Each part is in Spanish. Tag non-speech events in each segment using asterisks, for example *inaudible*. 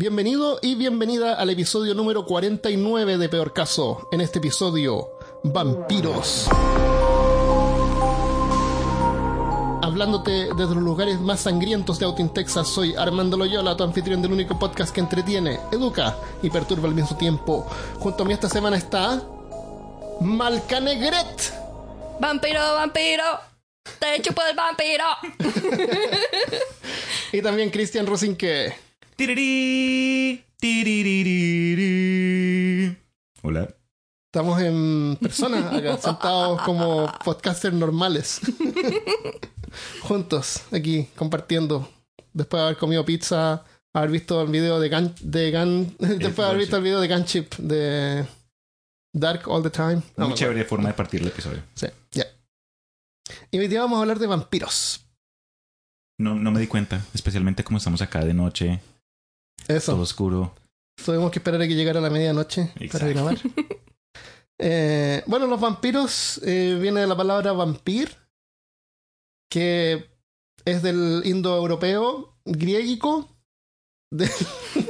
Bienvenido y bienvenida al episodio número 49 de Peor Caso. En este episodio, vampiros. Hablándote desde los lugares más sangrientos de Austin, Texas, soy Armando Loyola, tu anfitrión del único podcast que entretiene, educa y perturba al mismo tiempo. Junto a mí esta semana está... Malcanegret. Vampiro, vampiro. Te chupo el vampiro. *laughs* Y también Cristian Rosinque. Tirirí, tiriririrí. Hola. Estamos en persona acá, *laughs* sentados como podcasters normales. *laughs* Juntos, aquí, compartiendo. Después de haber comido pizza, haber visto el video de Gun... De Gun *laughs* después de haber visto el video de Gunship de Dark All the Time. No, Muy chévere forma de partir el episodio. Sí, ya. Y hoy día vamos a hablar de vampiros. No, no me di cuenta, especialmente como estamos acá de noche, Eso. todo oscuro. Tuvimos que esperar a que llegara la medianoche para grabar. *laughs* Eh, bueno, los vampiros eh, viene de la palabra vampir, que es del indoeuropeo griego. De...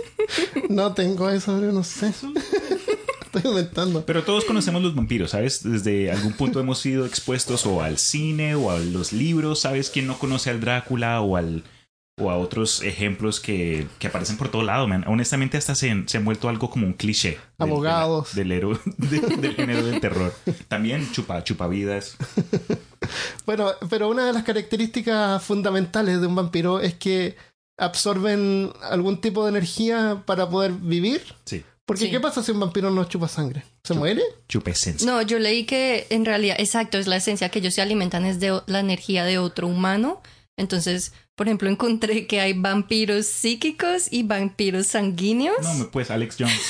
*laughs* no tengo eso, no sé. *laughs* Estoy inventando. Pero todos conocemos los vampiros, ¿sabes? Desde algún punto hemos sido expuestos o al cine o a los libros, ¿sabes? ¿Quién no conoce al Drácula o al o a otros ejemplos que, que aparecen por todo lado, man? Honestamente hasta se, se han vuelto algo como un cliché. del- Abogados. Del, héroe, *laughs* de- del género del terror. También chupa, chupavidas. *laughs* Bueno, pero una de las características fundamentales de un vampiro es que absorben algún tipo de energía para poder vivir. Sí. Porque, Sí. ¿qué pasa si un vampiro no chupa sangre? ¿Se muere? Chupa esencia. No, yo leí que en realidad, exacto, es la esencia que ellos se alimentan es de la energía de otro humano. Entonces, por ejemplo, encontré que hay vampiros psíquicos y vampiros sanguíneos. No, me- pues Alex Jones.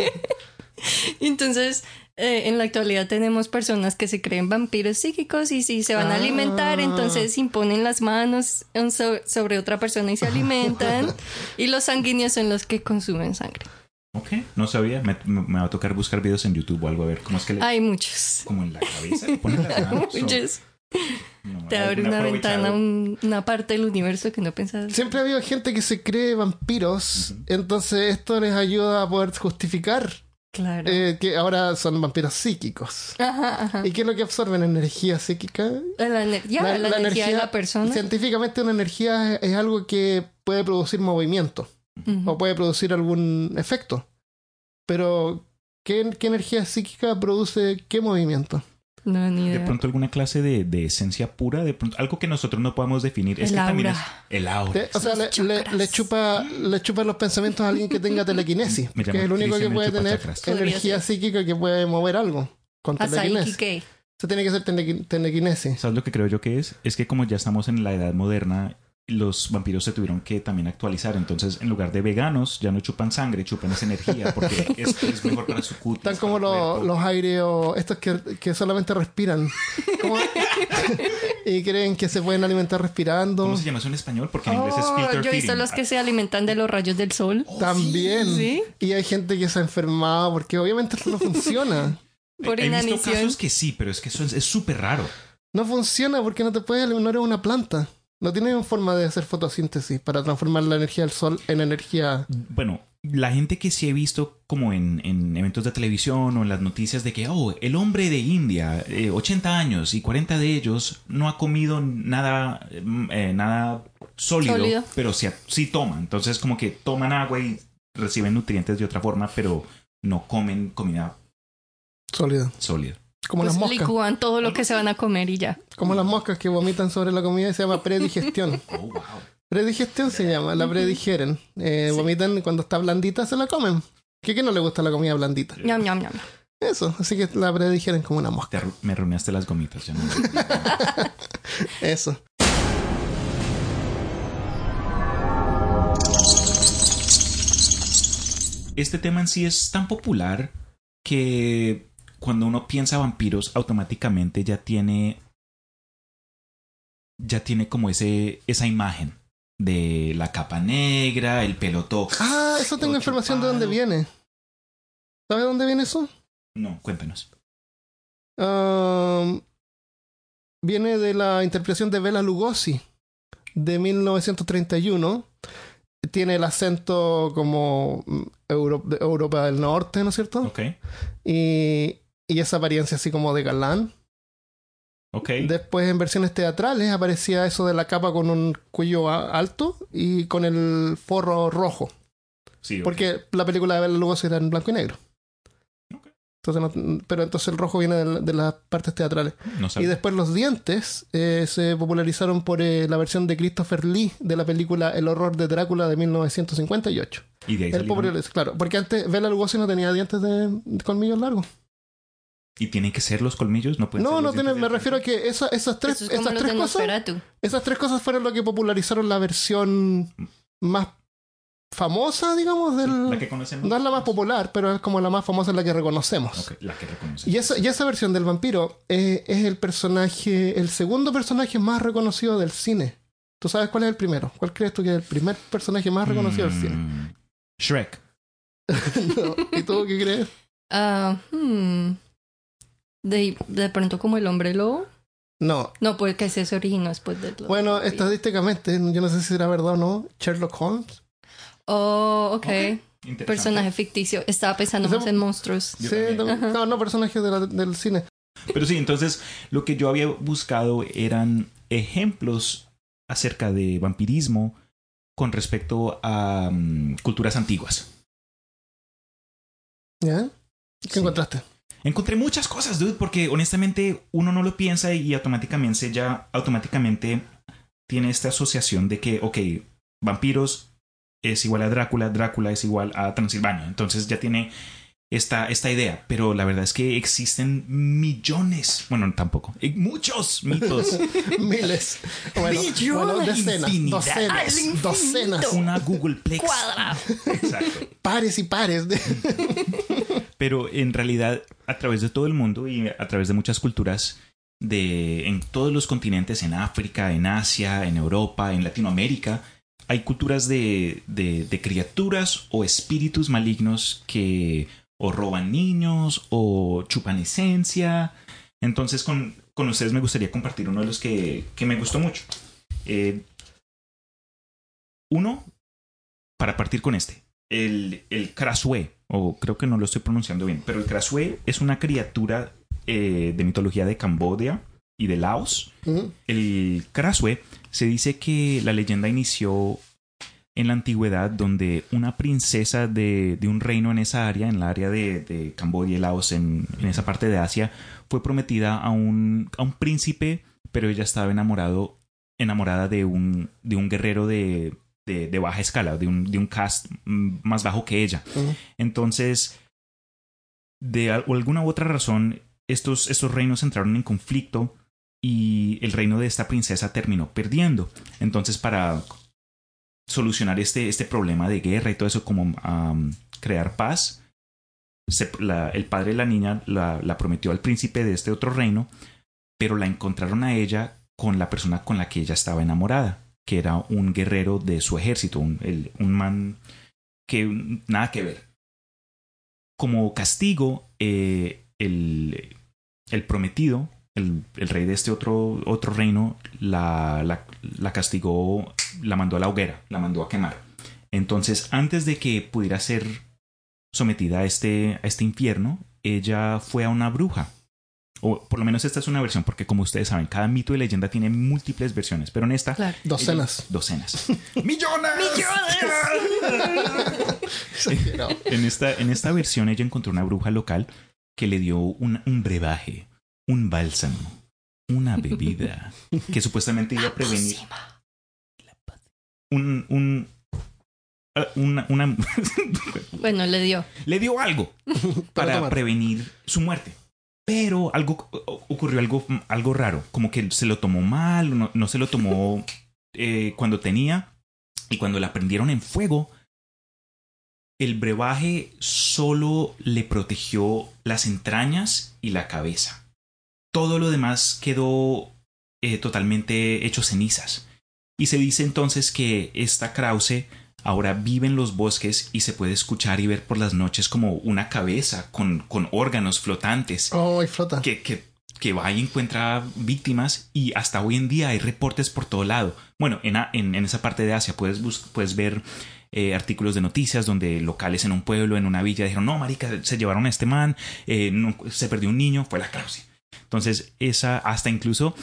*laughs* Entonces, eh, en la actualidad tenemos personas que se creen vampiros psíquicos y si se van a alimentar, Ah. entonces imponen las manos sobre otra persona y se alimentan. *laughs* y los sanguíneos son los que consumen sangre. Ok, no sabía. Me, va a tocar buscar videos en YouTube o algo a ver cómo es que le. Hay muchos. Como en la cabeza. le ponen las *laughs* manos, o- Muchos. No, Te abre una ventana, un- una parte del universo que no pensabas. Siempre ha habido gente que se cree vampiros, entonces esto les ayuda a poder justificar Claro. eh, que ahora son vampiros psíquicos. Ajá, ajá. ¿Y qué es lo que absorben? Energía psíquica. La, energía, La- la, la energía de la persona. Científicamente una energía es, es algo que puede producir movimiento o puede producir algún efecto. Pero, ¿qué, qué energía psíquica produce qué movimiento? No, ni De pronto alguna clase de, de esencia pura, de pronto algo que nosotros no podamos definir. es El que también es aura. el aura. O sea, le, chupa, le chupa los pensamientos a alguien que tenga telequinesis. Que es el único que puede tener energía psíquica que puede mover algo con A telequinesis. Eso tiene que ser telequi- telequinesis. ¿Sabes lo que creo yo que es? Es que como ya estamos en la edad moderna, los vampiros se tuvieron que también actualizar. Entonces, en lugar de veganos, ya no chupan sangre, chupan esa energía porque *laughs* es, es mejor para su cutis. Están como los, los aéreos, estos que, que solamente respiran. *laughs* Y creen que se pueden alimentar respirando. ¿Cómo se llama eso en español? Porque en inglés es Oh, filter yo he visto los que se alimentan de los rayos del sol. También. ¿Sí? Y hay gente que se ha enfermado porque obviamente esto no funciona. Por He visto inanición. casos que sí, pero es que eso es es súper raro. No funciona porque no te puedes alimentar una planta. No tiene forma de hacer fotosíntesis para transformar la energía del sol en energía. Bueno, la gente que sí he visto como en, en eventos de televisión o en las noticias de que, oh, el hombre de India, eh, 80 años y 40 de ellos no ha comido nada, mm, eh, nada sólido, Sólido. pero sí, sí toma. Entonces como que toman agua y reciben nutrientes de otra forma, pero no comen comida Sólida. sólida. Como Pues las moscas. licúan todo lo que se van a comer y ya. Como las moscas que vomitan sobre la comida y se llama predigestión. *laughs* Oh, wow. Predigestión se llama, la predigeren. Eh, Sí. Vomitan y cuando está blandita, se la comen. ¿Qué que no le gusta la comida blandita? Ñam, ñam, ñam. Eso, así que la predigeren como una mosca. Te me arruinaste las gomitas. ya no- *laughs* Eso. Este tema en sí es tan popular que cuando uno piensa vampiros, automáticamente ya tiene. Ya tiene como ese, esa imagen de la capa negra, el pelo. Ah, eso tengo información de dónde viene. ¿Sabe dónde viene eso? No, cuéntanos. Um, viene de la interpretación de Bela Lugosi de 1931. tiene el acento como mm, Euro- Europa del Norte, ¿no es cierto? Ok. Y, y esa apariencia así como de galán. Ok. Después en versiones teatrales aparecía eso de la capa con un cuello alto y con el forro rojo. Sí. Porque la película de Bela Lugosi era en blanco y negro. Entonces no- pero entonces el rojo viene de, de las partes teatrales. No Y después los dientes eh, se popularizaron por eh, la versión de Christopher Lee de la película El horror de Drácula de 1958. Y de ahí El populariz- claro, porque antes Bela Lugosi no tenía dientes de, de colmillos largos. ¿Y tienen que ser los colmillos? No pueden No, ser me refiero a que esa- esas tres, Eso es esas tres cosas, esas tres cosas fueron lo que popularizaron la versión más famosa, digamos, del La que conocemos. no es la más popular, pero es como la más famosa, la que reconocemos. Ok, la que reconocemos. Y esa, y esa versión del vampiro eh, es el personaje, el segundo personaje más reconocido del cine. ¿Tú sabes cuál es el primero? ¿Cuál crees tú que es el primer personaje más reconocido del cine? Mm, Shrek. *laughs* No. ¿Y tú qué crees? Ah, hmm. De, de pronto como el hombre lobo. No. No, porque ese se originó después del lobo. Bueno, estadísticamente, yo no sé si será verdad o no, Sherlock Holmes. Oh, ok. Interesante. Personaje ficticio. Estaba pensando más en monstruos. Sí, no, no, no, personaje de la- del cine. Pero sí, entonces lo que yo había buscado eran ejemplos acerca de vampirismo con respecto a mm, culturas antiguas. ¿Ya? ¿Qué Sí. encontraste? Encontré muchas cosas, dude, porque honestamente uno no lo piensa y automáticamente ya automáticamente tiene esta asociación de que, ok, vampiros es igual a Drácula, Drácula es igual a Transilvania. Entonces ya tiene esta, esta idea, pero la verdad es que existen millones, bueno, tampoco, eh, muchos mitos. *laughs* Miles. Bueno, Millones, bueno, decenas, infinidad. docenas, docenas, Una Googleplex. Cuadrado. Exacto. pares y pares. De... *laughs* Pero en realidad, a través de todo el mundo y a través de muchas culturas, de, en todos los continentes, en África, en Asia, en Europa, en Latinoamérica, hay culturas de, de, de criaturas o espíritus malignos que o roban niños o chupan esencia. Entonces, con, con ustedes me gustaría compartir uno de los que, que me gustó mucho. Eh, uno, para partir con este, el, el Krasue, o creo que no lo estoy pronunciando bien, pero el Krasue es una criatura eh, de mitología de Camboya y de Laos. El Krasue se dice que la leyenda inició en la antigüedad donde una princesa de, de un reino en esa área, en la área de, de Camboya y Laos, en, en esa parte de Asia, fue prometida a un, a un príncipe, pero ella estaba enamorado, enamorada de un, de un guerrero de, de, de baja escala, de un, de un cast más bajo que ella. Entonces, de alguna u otra razón, estos, estos reinos entraron en conflicto y el reino de esta princesa terminó perdiendo. Entonces, para solucionar este, este problema de guerra y todo eso, como crear paz, el padre de la niña la, prometió al príncipe de este otro reino, pero la encontraron a ella con la persona con la que ella estaba enamorada, que era un guerrero de su ejército, un, el- un man que nada que ver. Como castigo, eh, el, el prometido, el, el rey de este otro, otro reino, la, la, la castigó, la mandó a la hoguera, la mandó a quemar. Entonces, antes de que pudiera ser sometida a este, a este infierno, ella fue a una bruja. O por lo menos esta es una versión, porque como ustedes saben, cada mito y leyenda tiene múltiples versiones, pero en esta... Claro. Docenas. Docenas. *laughs* ¡Millones! Exagerado. *laughs* En esta, en esta versión ella encontró una bruja local que le dio un, un brebaje, un bálsamo, una bebida que *laughs* supuestamente iba a prevenir un, un, ah, una, una- *laughs* Bueno, le dio. le dio algo *laughs* para prevenir su muerte. Pero algo ocurrió algo, algo raro, como que se lo tomó mal, no, no se lo tomó eh, cuando tenía y cuando la prendieron en fuego, el brebaje solo le protegió las entrañas y la cabeza. Todo lo demás quedó eh, totalmente hecho cenizas. Y se dice entonces que esta Krause ahora vive en los bosques y se puede escuchar y ver por las noches como una cabeza con, con órganos flotantes Oh, y flota. que, que, que va y encuentra víctimas y hasta hoy en día hay reportes por todo lado. Bueno, en, en, en esa parte de Asia puedes, puedes ver eh, artículos de noticias donde locales en un pueblo, en una villa, dijeron, no, marica, se llevaron a este man, eh, no- se perdió un niño, fue la Krause. Entonces, esa, hasta incluso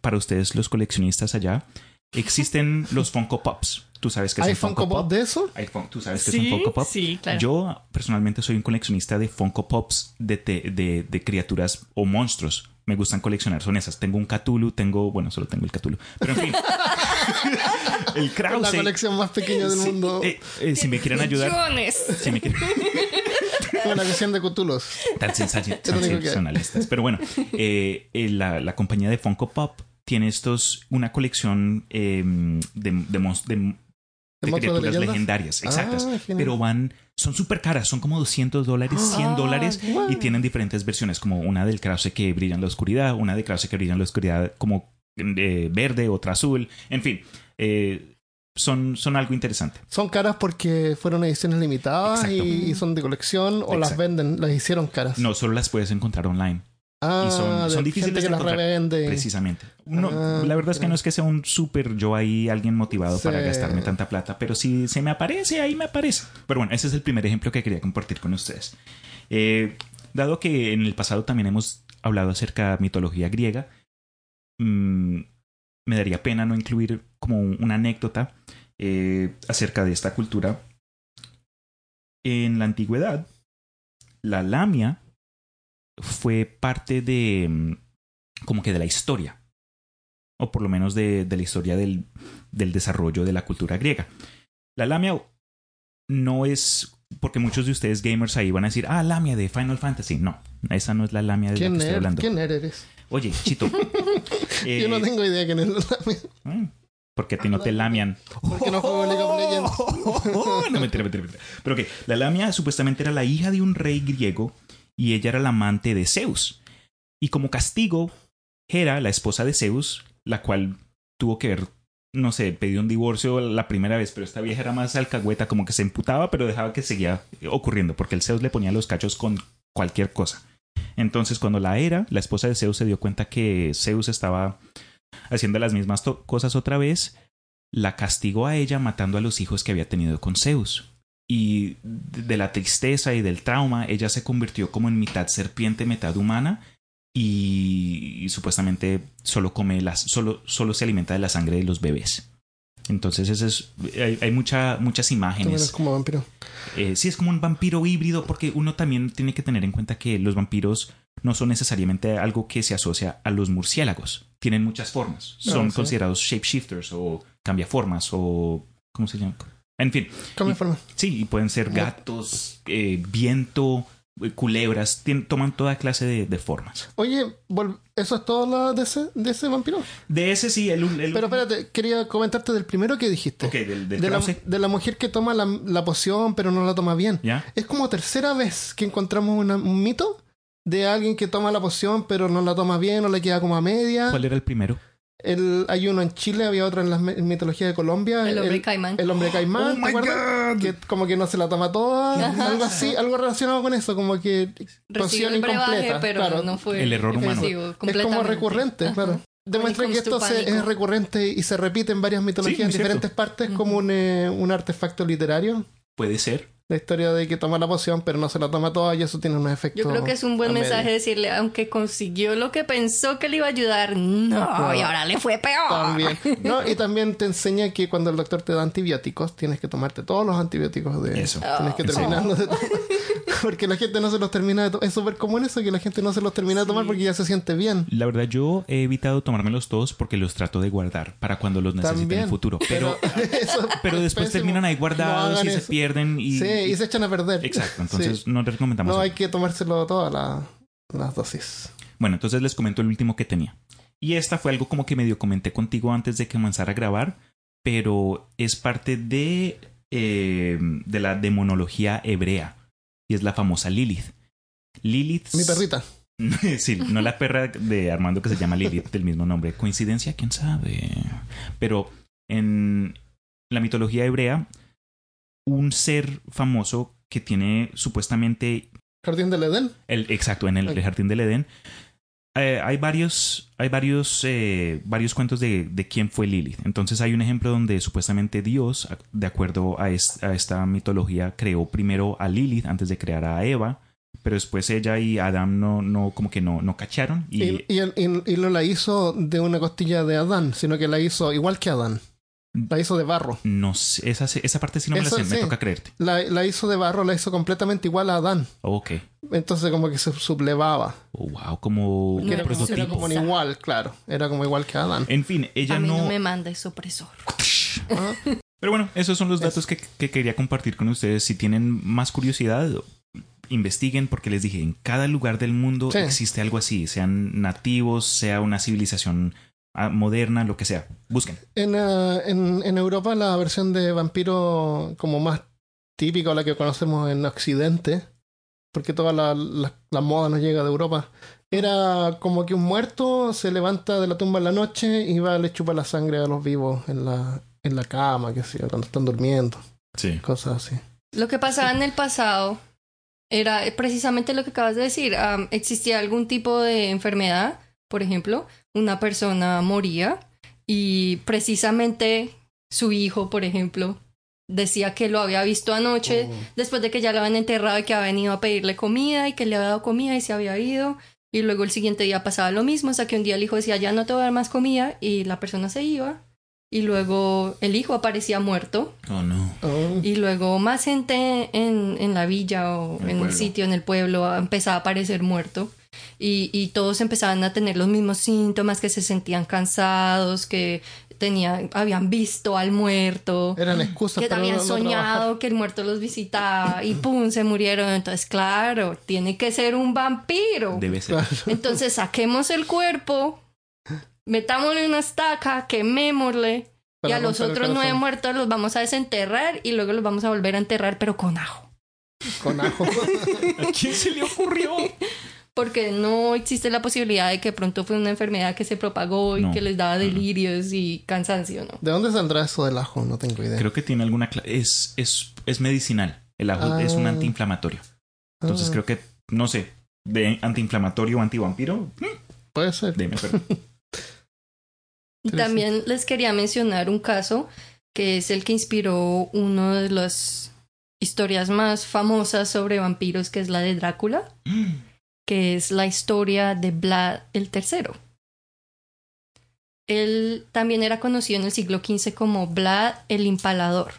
para ustedes los coleccionistas allá, existen *laughs* los Funko Pops. ¿Tú sabes qué es ¿Hay un Funko Pop de eso? Hay ¿Tú sabes qué Sí, es un Funko Pop? sí, claro. Yo personalmente soy un coleccionista de Funko Pops de, te- de, de criaturas o monstruos. Me gustan coleccionar, son esas. Tengo un Cthulhu, tengo, bueno, solo tengo el Cthulhu. Pero en fin, *laughs* el La Krause. colección más pequeña del Sí, mundo. eh, eh, si me quieren ayudar, Millones. si me quieren, *laughs* Una colección de Cthulhus. tan sensa- sensacionalistas. Pero bueno, eh, eh, la, la compañía de Funko Pop tiene estos, una colección eh, de, de, mons- de- de monstruos de criaturas legendarias, exactas. Ah, pero van, son súper caras, son como 200 dólares, 100 Ah, dólares y tienen diferentes versiones, como una del Krause que brilla en la oscuridad, una de Krause que brilla en la oscuridad como eh, verde, otra azul, en fin, eh, son, son algo interesante. Son caras porque fueron ediciones limitadas y, y son de colección o las venden, las hicieron caras. No solo las puedes encontrar online, ah, y son- difíciles de que las encontrar, revende. precisamente. No, Ah, la verdad es que no es que sea un súper yo ahí, alguien motivado para gastarme tanta plata, pero si se me aparece, ahí me aparece. Pero bueno, ese es el primer ejemplo que quería compartir con ustedes. Eh, dado que en el pasado también hemos hablado acerca de mitología griega, mm, me daría pena no incluir como un- una anécdota eh, acerca de esta cultura. En la antigüedad, la lamia fue parte de mm, como que de la historia o por lo menos de, de la historia del, del desarrollo de la cultura griega. La lamia no es porque muchos de ustedes gamers ahí van a decir, ah, lamia de Final Fantasy. No, esa no es la lamia de la ¿Quién que estoy hablando. ¿Qué nerd eres? Oye, Chito. eh, *laughs* Yo no tengo idea quién es la mm, Porque a ti no te lamian. Porque no juego League of Legends. *laughs* no, mentira, mentira, mentira. Pero ok, la lamia supuestamente era la hija de un rey griego y ella era la amante de Zeus. Y como castigo, Hera, la esposa de Zeus, la cual tuvo que ver, no sé, pedido un divorcio la primera vez, pero esta vieja era más alcahueta, como que se emputaba, pero dejaba que seguía ocurriendo, porque el Zeus le ponía los cachos con cualquier cosa. Entonces, cuando la Hera, la esposa de Zeus, se dio cuenta que Zeus estaba haciendo las mismas cosas otra vez, la castigó a ella matando a los hijos que había tenido con Zeus. Y de la tristeza y del trauma, ella se convirtió como en mitad serpiente, mitad humana, y, y supuestamente solo come las, solo, solo se alimenta de la sangre de los bebés. Entonces, ese es, hay, hay mucha, muchas También es imágenes. como vampiro. Eh, sí, es como un vampiro híbrido, porque uno también tiene que tener en cuenta que los vampiros no son necesariamente algo que se asocia a los murciélagos. Tienen muchas formas. Son Ah, sí. considerados shapeshifters o cambiaformas o. ¿Cómo se llama? En fin, Cambia Y- forma. sí, y pueden ser gatos, eh, viento, culebras, tien- toman toda clase de, de formas. Oye, ¿eso es todo la de, ese, de ese vampiro? De ese sí, el. el- Pero espérate, quería comentarte del primero que dijiste. Ok, del, del de, la, Krause, de la mujer que toma la, la poción pero no la toma bien. ¿Ya? Es como tercera vez que encontramos una- un mito de alguien que toma la poción pero no la toma bien o le queda como a media. ¿Cuál era el primero? El, hay uno en Chile, había otro en la mitología de Colombia. El hombre caimán. El hombre caimán, Oh ¿te my acuerdas? God. Que como que no se la toma toda, Ajá. algo así, algo relacionado con eso, como que Recibió incompleta. pero claro. no fue El error humano. efectivo Es como recurrente, Ajá. claro. Demuestra que esto to se- es recurrente y se repite en varias mitologías Sí, en cierto. diferentes partes como un, eh, un artefacto literario. Puede ser. La historia de que toma la poción pero no se la toma toda y eso tiene un efecto. Yo creo que es un buen mensaje medio. decirle, aunque consiguió lo que pensó que le iba a ayudar, no, No. y ahora le fue peor. También. *laughs* No, y también te enseña que cuando el doctor te da antibióticos, tienes que tomarte todos los antibióticos de Eso. Tienes que terminarlos *laughs* de tomar. *laughs* Porque la gente no se los termina de tomar. Es súper común eso, que la gente no se los termina de tomar porque ya se siente bien. La verdad, yo he evitado tomármelos todos porque los trato de guardar para cuando los necesite en el futuro. Pero, pero *laughs* es después pésimo. terminan ahí guardados No y se pierden. Y, Sí, y se echan a perder. Exacto, entonces Sí. no les recomendamos. No eso. hay que tomárselo todas la- las dosis. Bueno, entonces les comento el último que tenía. Y esta fue algo como que medio comenté contigo antes de que comenzara a grabar, pero es parte de, eh, de la demonología hebrea. Y es la famosa Lilith. Lilith. Mi perrita. *laughs* sí, no la perra de Armando que se llama Lilith del mismo nombre. ¿Coincidencia? ¿Quién sabe? Pero en la mitología hebrea, un ser famoso que tiene supuestamente Jardín del Edén. el, exacto, en el jardín del Edén, eh, hay varios, hay varios, eh, varios cuentos de, de quién fue Lilith. Entonces hay un ejemplo donde supuestamente Dios, de acuerdo a, es- a esta mitología, creó primero a Lilith antes de crear a Eva, pero después ella y Adán no, no como que no, no cacharon y, y- y no la hizo de una costilla de Adán, sino que la hizo igual que Adán. La hizo de barro. no sé, esa, esa parte sí no me Eso la sé, me toca creerte. La, la hizo de barro, la hizo completamente igual a Adán. Ok. Entonces como que se sublevaba. Oh, wow, como era, un como, era prototipo. como un igual, claro. Era como igual que Adán. En fin, ella a mí no, no... me mandes opresor. *laughs* Ah, Pero bueno, esos son los datos que, que quería compartir con ustedes. Si tienen más curiosidad, investiguen porque les dije, en cada lugar del mundo Sí. existe algo así, sean nativos, sea una civilización moderna, lo que sea. Busquen. En, eh, en, en Europa la versión de vampiro como más típica o la que conocemos en Occidente, porque toda la, la, la moda nos llega de Europa, era como que un muerto se levanta de la tumba en la noche y va a le chupa la sangre a los vivos en la, en la cama, que sé yo, cuando están durmiendo, Sí. cosas así. Lo que pasaba en el pasado era precisamente lo que acabas de decir. Existía algún tipo de enfermedad, por ejemplo, una persona moría y precisamente su hijo, por ejemplo, decía que lo había visto anoche Oh. después de que ya lo habían enterrado y que había venido a pedirle comida y que le había dado comida y se había ido. Y luego el siguiente día pasaba lo mismo, hasta que un día el hijo decía, ya no te voy a dar más comida y la persona se iba. Y luego el hijo aparecía muerto Oh, no. Oh. y luego más gente en, en la villa o En el en el pueblo. sitio, en el pueblo, empezaba a aparecer muerto. Y, y todos empezaban a tener los mismos síntomas, que se sentían cansados, que tenían, habían visto al muerto, Eran excusas que para habían no- no trabajar. soñado que el muerto los visitaba y pum, se murieron. Entonces, claro, tiene que ser un vampiro. Debe ser. Claro. Entonces saquemos el cuerpo, metámosle una estaca, quemémosle y a los otros nueve muertos los vamos a desenterrar y luego los vamos a volver a enterrar, pero con ajo. Con ajo. *laughs* ¿A quién se le ocurrió? *laughs* Porque no existe la posibilidad de que pronto fue una enfermedad que se propagó y No. que les daba delirios y cansancio, ¿no? ¿De dónde saldrá eso del ajo? No tengo idea. Creo que tiene alguna... Es, es, es medicinal. El ajo Ah. es un antiinflamatorio. Entonces Ah, creo que, no sé, de antiinflamatorio o antivampiro, Puede ser. deme perdón. *laughs* Y también les quería mencionar un caso que es el que inspiró una de las historias más famosas sobre vampiros, que es la de Drácula, *gasps* que es la historia de Vlad el Tercero. Él también era conocido en el siglo XV como Vlad el Impalador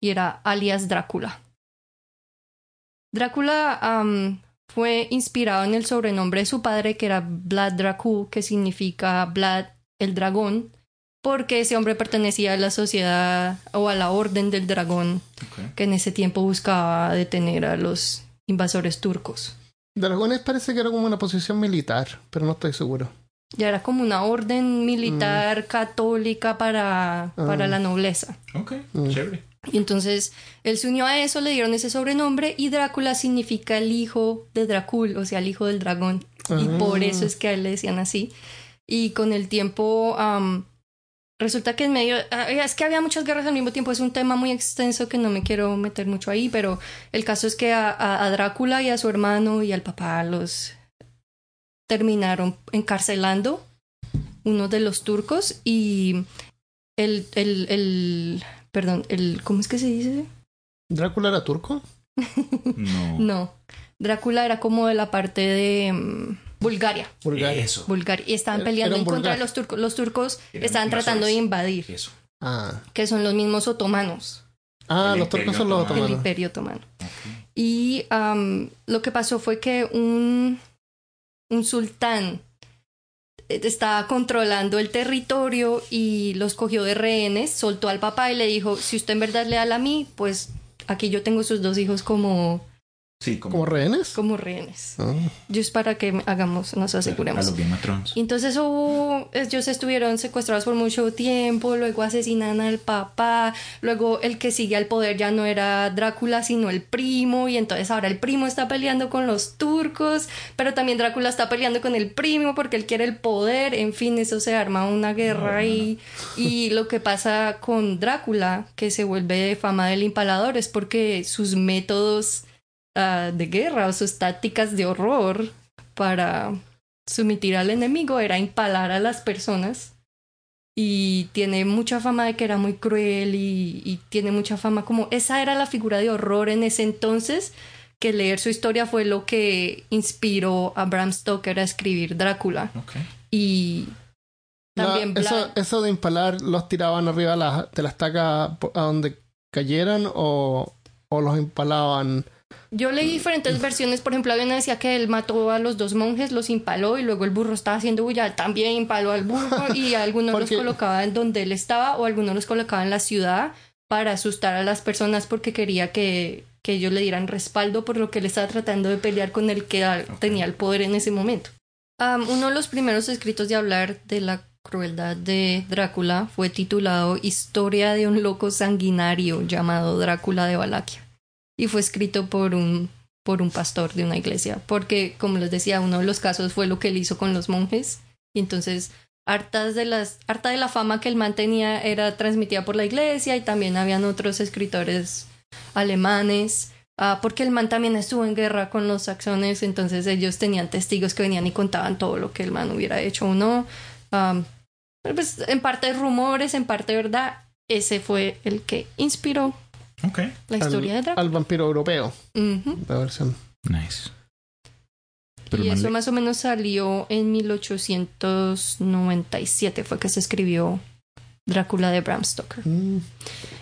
y era alias Drácula. Drácula fue inspirado en el sobrenombre de su padre, que era Vlad Dracul, que significa Vlad el Dragón, porque ese hombre pertenecía a la sociedad o a la Orden del Dragón, que en ese tiempo buscaba detener a los invasores turcos. Dragones parece que era como una posición militar, pero no estoy seguro. Ya era como una orden militar católica para, para Ah. la nobleza. Ok, Mm. chévere. Y entonces él se unió a eso, le dieron ese sobrenombre y Drácula significa el hijo de Dracul, o sea, el hijo del dragón. Y Ah. por eso es que a él le decían así. Y con el tiempo, resulta que en medio, ah, es que había muchas guerras al mismo tiempo, es un tema muy extenso que no me quiero meter mucho ahí, pero el caso es que a, a- a Drácula y a su hermano y al papá los terminaron encarcelando uno de los turcos y el, el, el, perdón, el, ¿cómo es que se dice? ¿Drácula era turco? *laughs* No. No, Drácula era como de la parte de mm, Bulgaria. Bulgaria. Eso. Bulgaria. Y estaban peleando en contra de los turcos. Los turcos Eran estaban tratando de invadir, Eso. Ah, que son los mismos otomanos, ah El los turcos son los Otomano. el otomanos. imperio otomano. Y lo que pasó fue que un, un sultán eh, estaba controlando el territorio y los cogió de rehenes, soltó al papá y le dijo, si usted en verdad es leal a mí, pues aquí yo tengo sus dos hijos como, Sí, como, ¿Como rehenes? como rehenes. Ah. Yo es para que hagamos, nos a aseguremos. los Game of Thrones. Y entonces hubo- ellos estuvieron secuestrados por mucho tiempo, luego asesinan al papá, luego el que sigue al poder ya no era Drácula, sino el primo, y entonces ahora el primo está peleando con los turcos, pero también Drácula está peleando con el primo porque él quiere el poder, en fin, eso se arma una guerra y, y lo que pasa con Drácula, que se vuelve fama del impalador, es porque sus métodos ah, de guerra o sus tácticas de horror para sumitir al enemigo era impalar a las personas. Y tiene mucha fama de que era muy cruel y, y tiene mucha fama como esa era la figura de horror en ese entonces que leer su historia fue lo que inspiró a Bram Stoker a escribir Drácula. Y también eso, eso de impalar, ¿los tiraban arriba de la, de la estaca po- a donde cayeran o, o los impalaban? Yo leí diferentes versiones, por ejemplo, había una decía que él mató a los dos monjes, los impaló y luego el burro estaba haciendo bulla, también impaló al burro *laughs* y algunos los colocaba en donde él estaba o algunos los colocaba en la ciudad para asustar a las personas porque quería que, que ellos le dieran respaldo por lo que él estaba tratando de pelear con el que tenía el poder en ese momento. Am, uno de los primeros escritos de hablar de la crueldad de Drácula fue titulado Historia de un loco sanguinario llamado Drácula de Valaquia y fue escrito por un por un pastor de una iglesia, porque como les decía, uno de los casos fue lo que él hizo con los monjes. Y entonces hartas de las harta de la fama que el man tenía era transmitida por la iglesia y también habían otros escritores alemanes. Ah, porque el man también estuvo en guerra con los saxones, entonces ellos tenían testigos que venían y contaban todo lo que el man hubiera hecho o no. Am, pues en parte rumores, en parte verdad, ese fue el que inspiró Ok. la historia de al, Drácula. al vampiro europeo, Ujú. la versión. Nice. Pero y eso le- más o menos salió en 1897, fue que se escribió Drácula de Bram Stoker. Mm,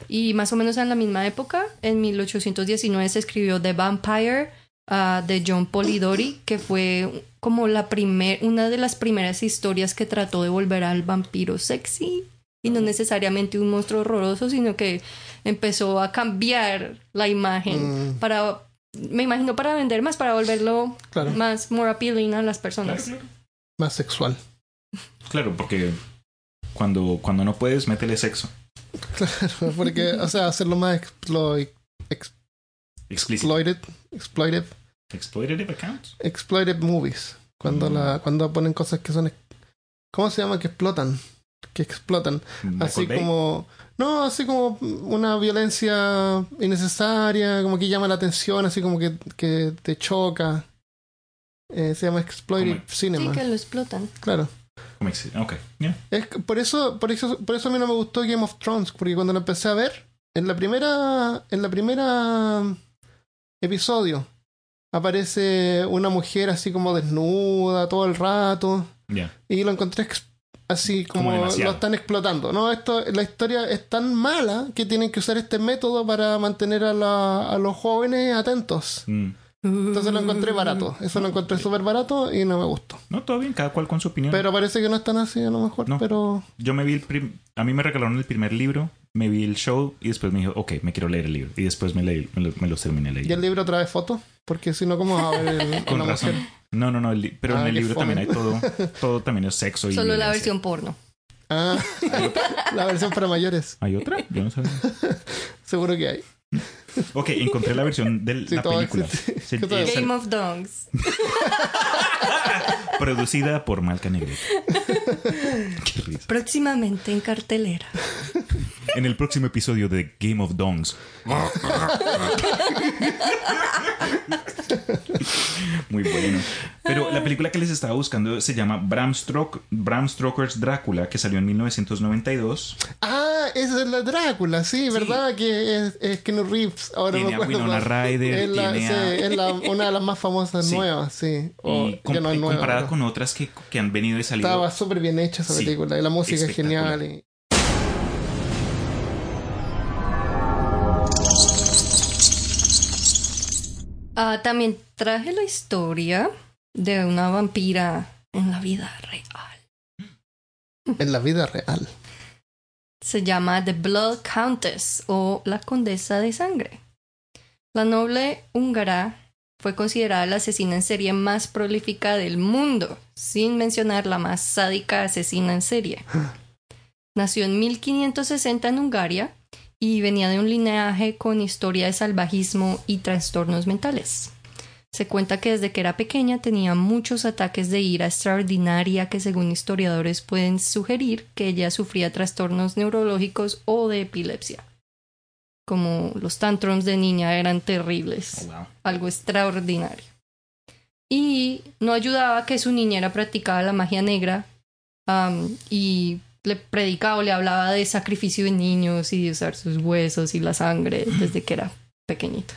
Y más o menos en la misma época, en 1819 se escribió The Vampire ah, de John Polidori, que fue como la primer, una de las primeras historias que trató de volver al vampiro sexy y no necesariamente un monstruo horroroso, sino que empezó a cambiar la imagen Mm. para, me imagino, para vender más, para volverlo Claro, más more appealing a las Claro, personas. claro. más sexual. Claro, porque cuando, cuando no puedes, métele sexo. Porque, o sea, hacerlo más exploit, Explícito. exploited, exploited, Exploitative accounts. exploited movies. Cuando, Mm. la, cuando ponen cosas que son. ¿Cómo se llama? Que explotan. Que explotan. Así Bay. como. No, así como una violencia innecesaria, como que llama la atención, así como que, que te choca. Eh, se llama exploited Como- cinema. Sí, que lo explotan. Claro. Como ex- Ok, ya. Es por eso, por eso, por eso a mí no me gustó Game of Thrones, porque cuando lo empecé a ver, en la primera, en la primera episodio, aparece una mujer así como desnuda todo el rato, y lo encontré así Como lo están explotando. No, esto, la historia es tan mala que tienen que usar este método para mantener a, la- a los jóvenes atentos. Mm. Entonces lo encontré barato. Eso lo encontré súper barato y no me gustó. No, todo bien, cada cual con su opinión. Pero parece que no es tan así a lo mejor, No. pero... Yo me vi el prim- A mí me regalaron el primer libro, me vi el show y después me dijo, ok, me quiero leer el libro. Y después me, leí, me, lo- me los terminé ¿Y el leyendo. libro trae fotos? Porque si no, ¿cómo vas a ver el, *laughs* Con una razón. mujer? No, no, no, pero Ah, en el libro también hay todo. *laughs* Todo también es sexo y. Solo la versión porno. Ah, *laughs* la versión para mayores. ¿Hay otra? Yo no sabía. *laughs* Seguro que hay. Ok, encontré la versión de Sí, la película. Se- Game of Dongs. producida por Malca Negrete. Qué risa. Próximamente en cartelera. En el próximo episodio de Game of Dongs. Muy bueno. Pero la película que les estaba buscando se llama Bram, Stroke- Bram Stoker's Drácula, que salió en 1992. Ah, esa es la Drácula, sí, ¿verdad? Que es, es Keanu Reeves. Ahora Tiene me a. Winona Ryder, Es, la- tiene sí, a- es la- una de las más famosas *laughs* Sí. nuevas, sí. O, y com- no comparada con otras que, que han venido y salido. Estaba súper bien hecha esa película. Y la música es genial. y- Ah, también traje la historia de una vampira en la vida real. En la vida real. Se llama The Blood Countess o la Condesa de Sangre. La noble húngara fue considerada la asesina en serie más prolífica del mundo, sin mencionar la más sádica asesina en serie. *gasps* Nació en 1560 en Hungaria y venía de un linaje con historia de salvajismo y trastornos mentales. Se cuenta que desde que era pequeña tenía muchos ataques de ira extraordinaria que según historiadores pueden sugerir que ella sufría trastornos neurológicos o de epilepsia. Como los tantrums de niña eran terribles Oh, algo extraordinario. y no ayudaba que su niñera practicaba la magia negra y le predicaba o le hablaba de sacrificio de niños y de usar sus huesos y la sangre desde que era pequeñito.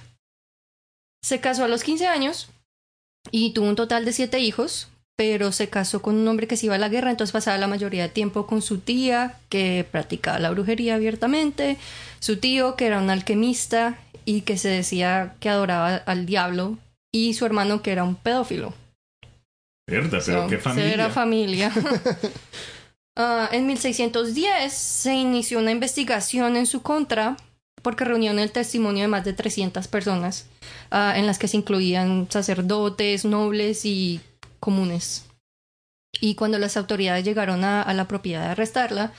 Se casó a los 15 años y tuvo un total de siete hijos, pero se casó con un hombre que se iba a la guerra, entonces pasaba la mayoría de tiempo con su tía, que practicaba la brujería abiertamente, su tío, que era un alquimista y que se decía que adoraba al diablo, y su hermano, que era un pedófilo. Verdad, pero So, qué familia. Era familia. *laughs* Ah, en 1610 se inició una investigación en su contra porque reunió el testimonio de más de 300 personas, ah, en las que se incluían sacerdotes, nobles y comunes. Y cuando las autoridades llegaron a la propiedad de arrestarla,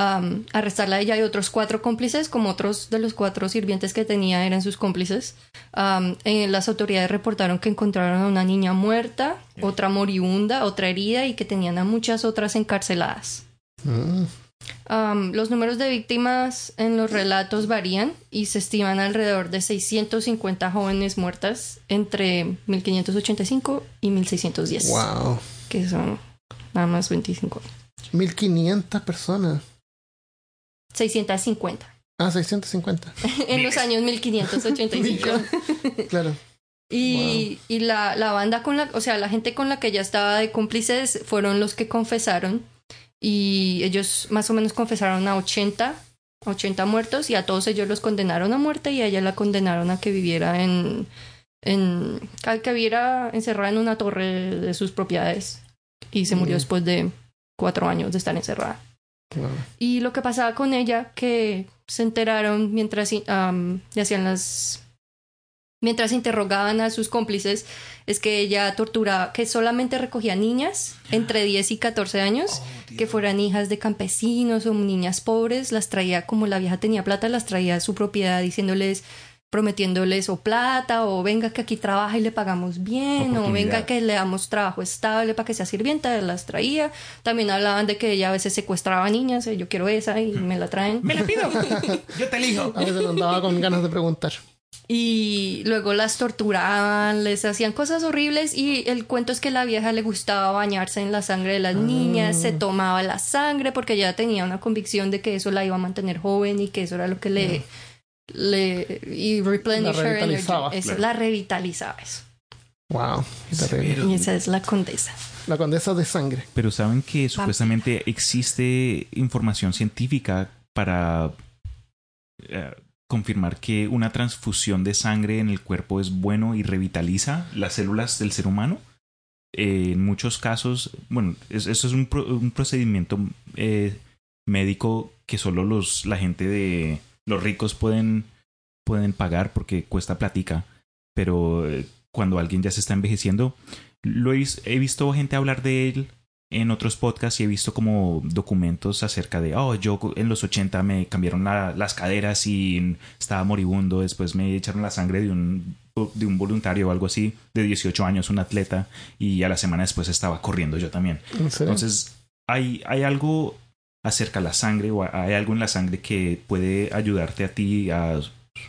arrestarla a ella y otros cuatro cómplices, como otros de los cuatro sirvientes que tenía eran sus cómplices, eh, las autoridades reportaron que encontraron a una niña muerta, otra moribunda, otra herida y que tenían a muchas otras encarceladas. Mm. Am, los números de víctimas en los relatos varían y se estiman alrededor de 650 jóvenes muertas entre 1585 y 1610, Wow. que son nada más 25. 1500 personas. 650 Ah, 650. *laughs* en los años 1585. Claro. Y, y la, la banda con la, o sea, la gente con la que ella estaba de cómplices fueron los que confesaron y ellos más o menos confesaron a 80, 80 muertos y a todos ellos los condenaron a muerte y a ella la condenaron a que viviera en, en a que viviera encerrada en una torre de sus propiedades y se murió Mm. después de cuatro años de estar encerrada. Wow. Y lo que pasaba con ella, que se enteraron mientras le hacían las. Mientras interrogaban a sus cómplices, es que ella torturaba, que solamente recogía niñas entre 10 y 14 años, que fueran hijas de campesinos o niñas pobres, las traía, como la vieja tenía plata, las traía a su propiedad diciéndoles, prometiéndoles o plata, o venga que aquí trabaja y le pagamos bien, o venga que le damos trabajo estable para que sea sirvienta, las traía. También hablaban de que ella a veces secuestraba niñas, yo quiero esa y me la traen. *laughs* Me la pido. *laughs* Yo te elijo. A veces andaba con ganas de preguntar. Y luego las torturaban, les hacían cosas horribles y el cuento es que la vieja le gustaba bañarse en la sangre de las niñas, se tomaba la sangre porque ella tenía una convicción de que eso la iba a mantener joven y que eso era lo que le... le y replenish La her energy. revitalizaba, Eso, claro. la revitalizaba eso. Wow. Y esa es la condesa. La condesa de sangre. Pero saben que supuestamente existe información científica para eh, confirmar que una transfusión de sangre en el cuerpo es bueno y revitaliza las células del ser humano. Eh, en muchos casos, bueno, es- eso es un, pro- un procedimiento eh, médico que solo los, la gente de los ricos pueden, pueden pagar porque cuesta platica. Pero eh, cuando alguien ya se está envejeciendo, lo he, vis- he visto gente hablar de él en otros podcasts y he visto como documentos acerca de, oh, yo en los 80 me cambiaron la- las caderas y estaba moribundo, después me echaron la sangre de un, de un voluntario o algo así, de 18 años, un atleta, y a la semana después estaba corriendo yo también. ¿En serio? Entonces, hay, hay algo acerca de la sangre o hay algo en la sangre que puede ayudarte a ti a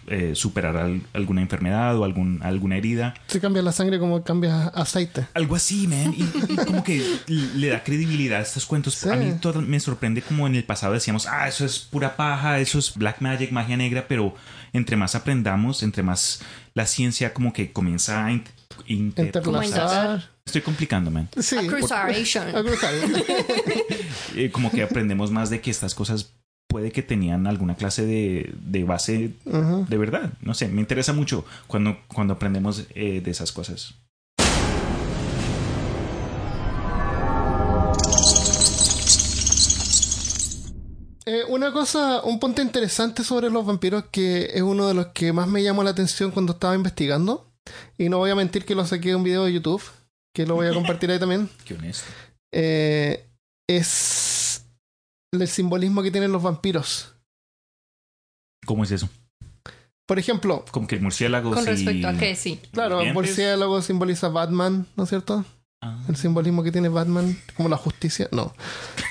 eh, superar al- alguna enfermedad o algún, alguna herida. Si cambias la sangre como cambias aceite. Algo así, man. Y, y como que le da credibilidad a estos cuentos. Sí. A mí todo me sorprende como en el pasado decíamos, ah, eso es pura paja, eso es black magic, magia negra, pero entre más aprendamos, entre más la ciencia como que comienza a in- inter- Como Interlazar. Estoy complicando, man. Sí. *laughs* Eh, como que aprendemos más de que estas cosas puede que tenían alguna clase de, de base de verdad. No sé, me interesa mucho cuando, cuando aprendemos eh, de esas cosas. Eh, una cosa, un punto interesante sobre los vampiros que es uno de los que más me llamó la atención cuando estaba investigando. Y no voy a mentir que lo saqué de un video de YouTube, que lo voy a compartir ahí también. *laughs* Qué honesto. eh, es el simbolismo que tienen los vampiros. ¿Cómo es eso? Por ejemplo, Como que murciélagos Con y- respecto a que sí. claro, el murciélago simboliza Batman, ¿no es cierto? Ah. El simbolismo que tiene Batman, como la justicia. No,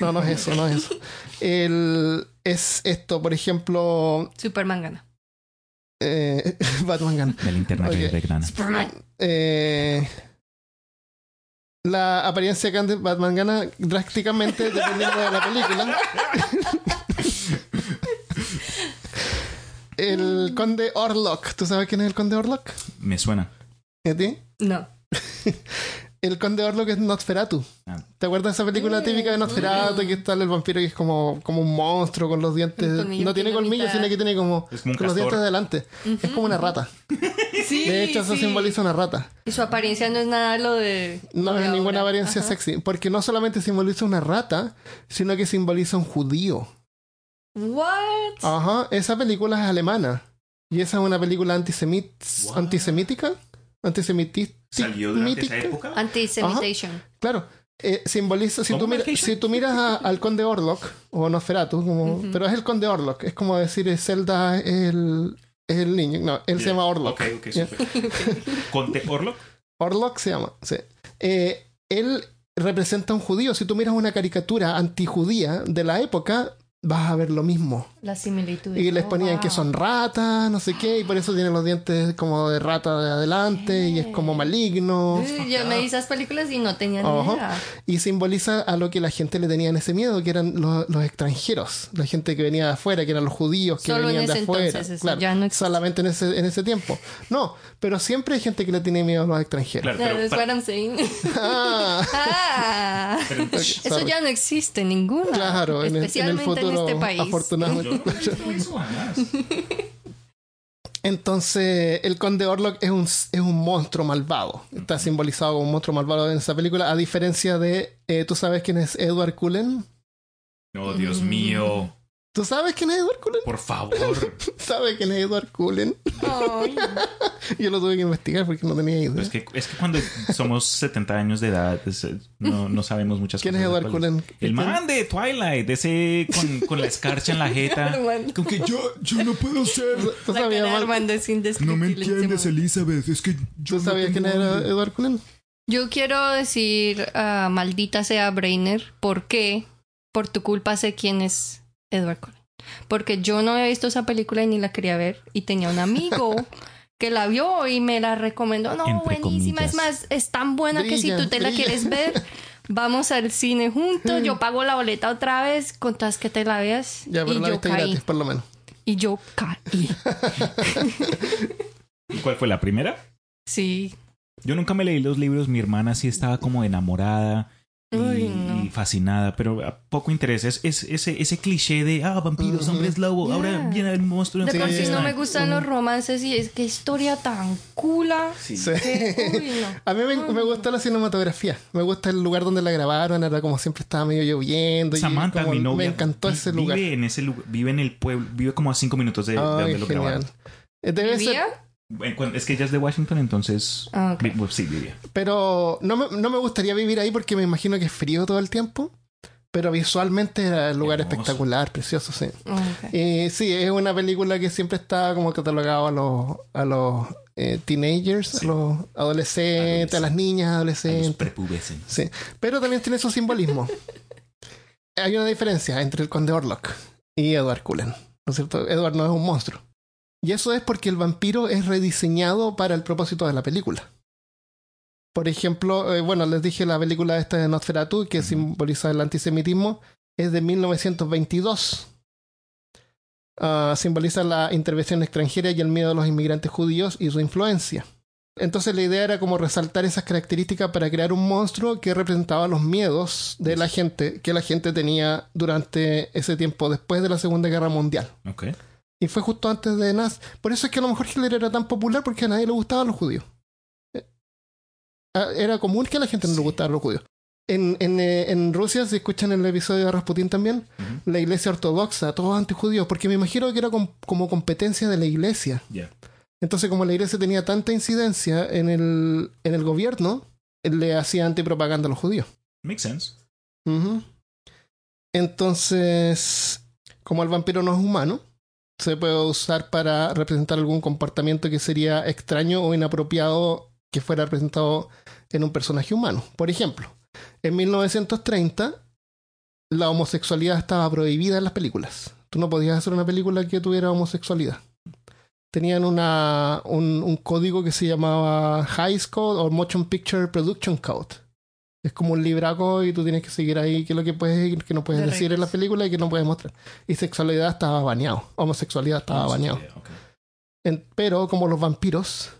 no, no es eso, no es eso. *laughs* El, es esto, por ejemplo, Superman gana. Eh, *laughs* Batman gana. Linterna verde. Superman. Eh, la apariencia de Batman gana drásticamente dependiendo de la película. *laughs* el conde Orlok. ¿Tú sabes quién es el conde Orlok? Me suena. ¿Y a ti? No. *laughs* El conde Orlok es Nosferatu. Ah. ¿Te acuerdas de esa película típica de Nosferatu? Que está el vampiro que es como, como un monstruo con los dientes. No tiene colmillos, sino que tiene como Es como un con los dientes de adelante. Es como una rata. *laughs* Sí. De hecho, eso sí. simboliza una rata. Y su apariencia no es nada lo de. No es ninguna apariencia Ajá. sexy. Porque no solamente simboliza una rata, sino que simboliza un judío. What? Ajá, esa película es alemana. Y esa es una película antisemit What? antisemítica. Antisemítica. ¿Salió durante esa época? Antisemitation. Claro. eh, simboliza, si ¿Cómo, tú, mira- si tú miras a- al conde Orlok, o Nosferatu, como, pero es el conde Orlok, es como decir eh, Zelda es el, es el niño, no, él se llama Orlok. Ok, ok, Ya. *laughs* súper. ¿Conte Orlok? Orlok se llama, sí. Eh, él representa a un judío. Si tú miras una caricatura antijudía de la época, vas a ver lo mismo. La similitud. Y les Oh, ponían que son ratas, no sé qué, y por eso tienen los dientes como de rata de adelante, y es como maligno. Yo me vi esas películas y no tenía ni idea. Y simboliza a lo que la gente le tenía en ese miedo, que eran los, los extranjeros, la gente que venía de afuera, que eran los judíos que Solo en venían de afuera. entonces, eso claro, ya no existe. solamente en ese, en ese tiempo. No, pero siempre hay gente que le tiene miedo a los extranjeros. Claro, pero. *laughs* Ah, Ah. pero- Eso ya no existe ninguna. claro, en el, en el Especialmente futuro este país. afortunadamente. Yo no he visto eso jamás. *laughs* Entonces, el conde Orlok es un, es un monstruo malvado. Está simbolizado como un monstruo malvado en esa película, a diferencia de, eh, ¿tú sabes quién es Edward Cullen? No, Dios mío. ¿Tú sabes quién es Edward Cullen? Por favor. *laughs* ¿Sabes quién es Edward Cullen? Ay, *laughs* Yo lo tuve que investigar porque no tenía idea. Es que, es que cuando somos 70 años de edad, es, eh, no, no sabemos muchas ¿Quién es cosas. Edward Cullen? El man de Twilight, ese con, con la escarcha en la jeta. *laughs* Con que yo, yo no puedo ser. ¿Tú La sabías, cara de Mal- Armando es No me entiendes. Elizabeth. Es que yo. ¿Tú no sabías quién tengo era. Edward Cullen? Yo quiero decir, ah, maldita sea Brainer, ¿por qué? Por tu culpa sé quién es Edward Cullen. Porque yo no había visto esa película y ni la quería ver. Y tenía un amigo *laughs* que la vio y me la recomendó. No, Entre buenísima. Es más, es tan buena que si tú te la quieres ver, *laughs* vamos al cine juntos. Yo pago la boleta otra vez, contas que te la veas. Ya, pero y la yo viste caí. gratis, por lo menos. Y yo caí. ¿Y *laughs* ¿Cuál fue la primera? Sí. Yo nunca me leí los libros. Mi hermana sí estaba como enamorada y, fascinada, pero a poco interés. Es, es- ese, ese cliché de, ah, vampiros, Ujú. hombres lobo, Yeah. ahora viene el monstruo. De Sí. por sí no me gustan los romances y es que historia tan cula. Sí. Sí. que- uy, no. *laughs* A mí me, me gusta la cinematografía. Me gusta el lugar donde la grabaron. Era como siempre estaba medio lloviendo. y Samantha, como mi novia, Me encantó vi- ese vive lugar. En ese lugar. Vive en el pueblo, vive como a cinco minutos de, donde lo grabaron. Eh, Debe ¿Vivía? Es que ella es de Washington, entonces. Ah, pues, sí, vivía. pero no me, no me gustaría vivir ahí porque me imagino que es frío todo el tiempo. Pero visualmente era el lugar Hermoso. espectacular, precioso, sí. Ok. Y sí, es una película que siempre está como catalogada a los, a los eh, teenagers, Sí. a los adolescentes, a las niñas, A los adolescentes. prepubescentes. Sí, pero también tiene su simbolismo. *laughs* Hay una diferencia entre el conde Orlok y Edward Cullen, ¿no es cierto? Edward no es un monstruo. Y eso es porque el vampiro es rediseñado para el propósito de la película. Por ejemplo, eh, bueno, les dije la película esta de Nosferatu, que simboliza el antisemitismo, es de 1922. Ah, simboliza la intervención extranjera y el miedo a los inmigrantes judíos y su influencia. Entonces la idea era como resaltar esas características para crear un monstruo que representaba los miedos de la gente que la gente tenía durante ese tiempo después de la Segunda Guerra Mundial. Y fue justo antes de Nazi. Por eso es que a lo mejor Hitler era tan popular porque a nadie le gustaban los judíos. Eh, ah, Era común que a la gente no le Sí. gustaran los judíos. En, en, eh, en Rusia, si escuchan el episodio de Rasputín también, la iglesia ortodoxa, todos antijudíos, porque me imagino que era com- como competencia de la iglesia. Entonces, como la iglesia tenía tanta incidencia en el, en el gobierno, le hacía antipropaganda a los judíos. Makes sense. Entonces, como el vampiro no es humano, se puede usar para representar algún comportamiento que sería extraño o inapropiado que fuera representado en un personaje humano. Por ejemplo, en 1930 la homosexualidad estaba prohibida en las películas. Tú no podías hacer una película que tuviera homosexualidad. Tenían una, un, código que se llamaba High Code o Motion Picture Production Code Es como un libraco y tú tienes que seguir ahí qué es lo que puedes y qué no puedes De decir en la película y qué no puedes mostrar. Y sexualidad estaba baneado. Homosexualidad estaba baneado. Ok. En- pero como los vampiros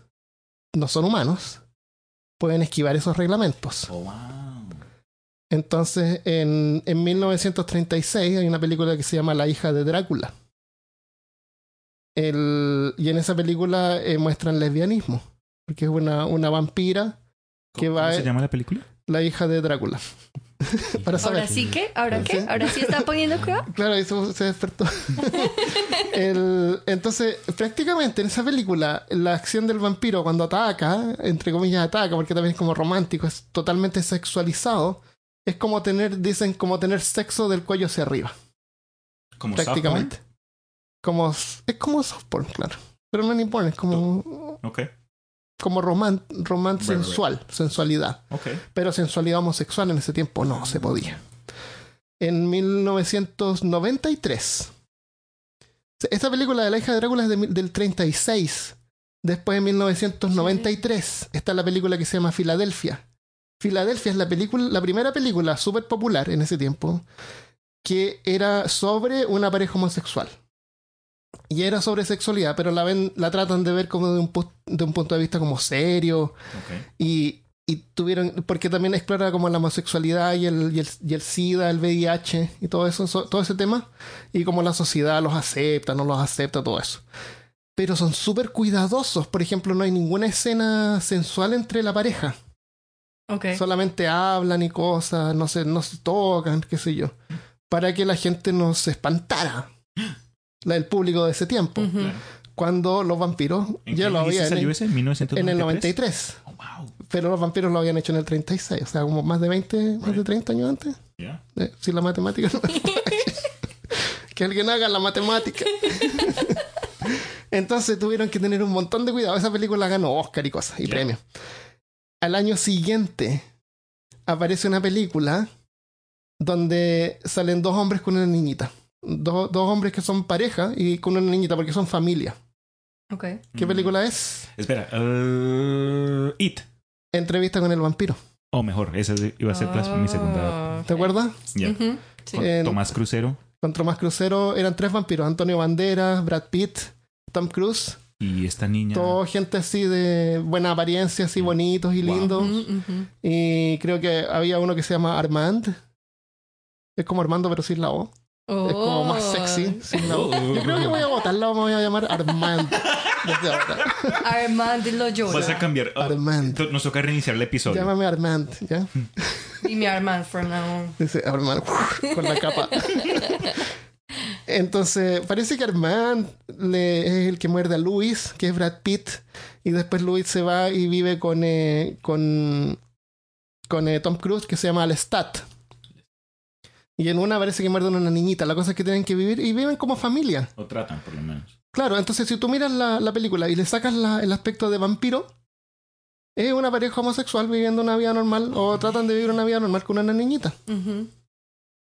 no son humanos, pueden esquivar esos reglamentos. Oh, wow. Entonces, en, en 1936 hay una película que se llama La hija de Drácula. El, y en esa película eh, muestran lesbianismo, porque es una, una vampira, ¿Qué ¿Cómo, va cómo se llama la película? La hija de Drácula. *laughs* Para saber. ¿Ahora sí que? ¿Ahora Sí. qué? ¿Ahora sí está poniendo cuidado? *laughs* Claro, eso se despertó. *laughs* El- entonces, prácticamente en esa película, la acción del vampiro cuando ataca, entre comillas ataca, porque también es como romántico, es totalmente sexualizado. Es como tener, dicen, como tener sexo del cuello hacia arriba, Como prácticamente. Como, es como soft porn, claro. Pero no ni es como. Ok, como román, román Right, right. sensual, sensualidad. Pero sensualidad homosexual en ese tiempo no se podía. En 1993. Esta película de la hija de Drácula es de del 36. Después en 1993 está la película que se llama Filadelfia. Filadelfia es la película, la primera película súper popular en ese tiempo que era sobre una pareja homosexual. Y era sobre sexualidad, pero la ven, la tratan de ver como de un, de un punto de vista como serio, y, y tuvieron, porque también explora como la homosexualidad y el, y el, y el SIDA, el VIH y todo eso, so- todo ese tema, y como la sociedad los acepta, no los acepta, todo eso. Pero son súper cuidadosos, por ejemplo, no hay ninguna escena sensual entre la pareja, Ok. solamente hablan y cosas, no se, no se tocan, qué sé yo, para que la gente no se espantara, la del público de ese tiempo. Claro. cuando los vampiros ¿En ya qué lo habían salió hecho ese? ¿En 1993? en el 93. Oh, wow. Pero los vampiros lo habían hecho en el 36, o sea, como más de 20, más de Right. 30 años antes. Yeah. Eh, Si la matemática no. *laughs* Que alguien haga la matemática. *laughs* Entonces tuvieron que tener un montón de cuidado. Esa película ganó Oscar y cosas, y premios. Al año siguiente aparece una película donde salen dos hombres con una niñita. Dos, dos hombres que son pareja y con una niñita porque son familia. Ok. ¿Qué Mm. película es? Espera. uh, It. Entrevista con el vampiro. O mejor, esa iba a ser la- mi segunda. Ah, ¿Te acuerdas? Ya. Ujú, sí. Con En- Tomás Crucero Con Tomás Crucero eran tres vampiros: Antonio Banderas, Brad Pitt, Tom Cruise. y esta niña. Todo gente así de buena apariencia, así bonitos y Wow. lindos. Y creo que había uno que se llama Armand. Es como Armando, pero sin la O. Es como más Oh. sexy sin la O. Oh. Yo creo que voy a botarla, me voy a llamar Armand. Desde ahora. Armand lo llora. Vas a cambiar. oh, Armand. Nos toca reiniciar el episodio. Llámame Armand, ¿ya? Dime Armand from now on. Dice Armand con la capa. Entonces, parece que Armand le- es el que muerde a Luis, que es Brad Pitt, y después Luis se va y vive con, eh, con, con eh, Tom Cruise, que se llama Lestat. Y en una parece que muerden a una niñita. La cosa es que tienen que vivir y viven como familia. O tratan, por lo menos. Claro, entonces si tú miras la, la película y le sacas la- el aspecto de vampiro, es una pareja homosexual viviendo una vida normal o tratan de vivir una vida normal con una niñita.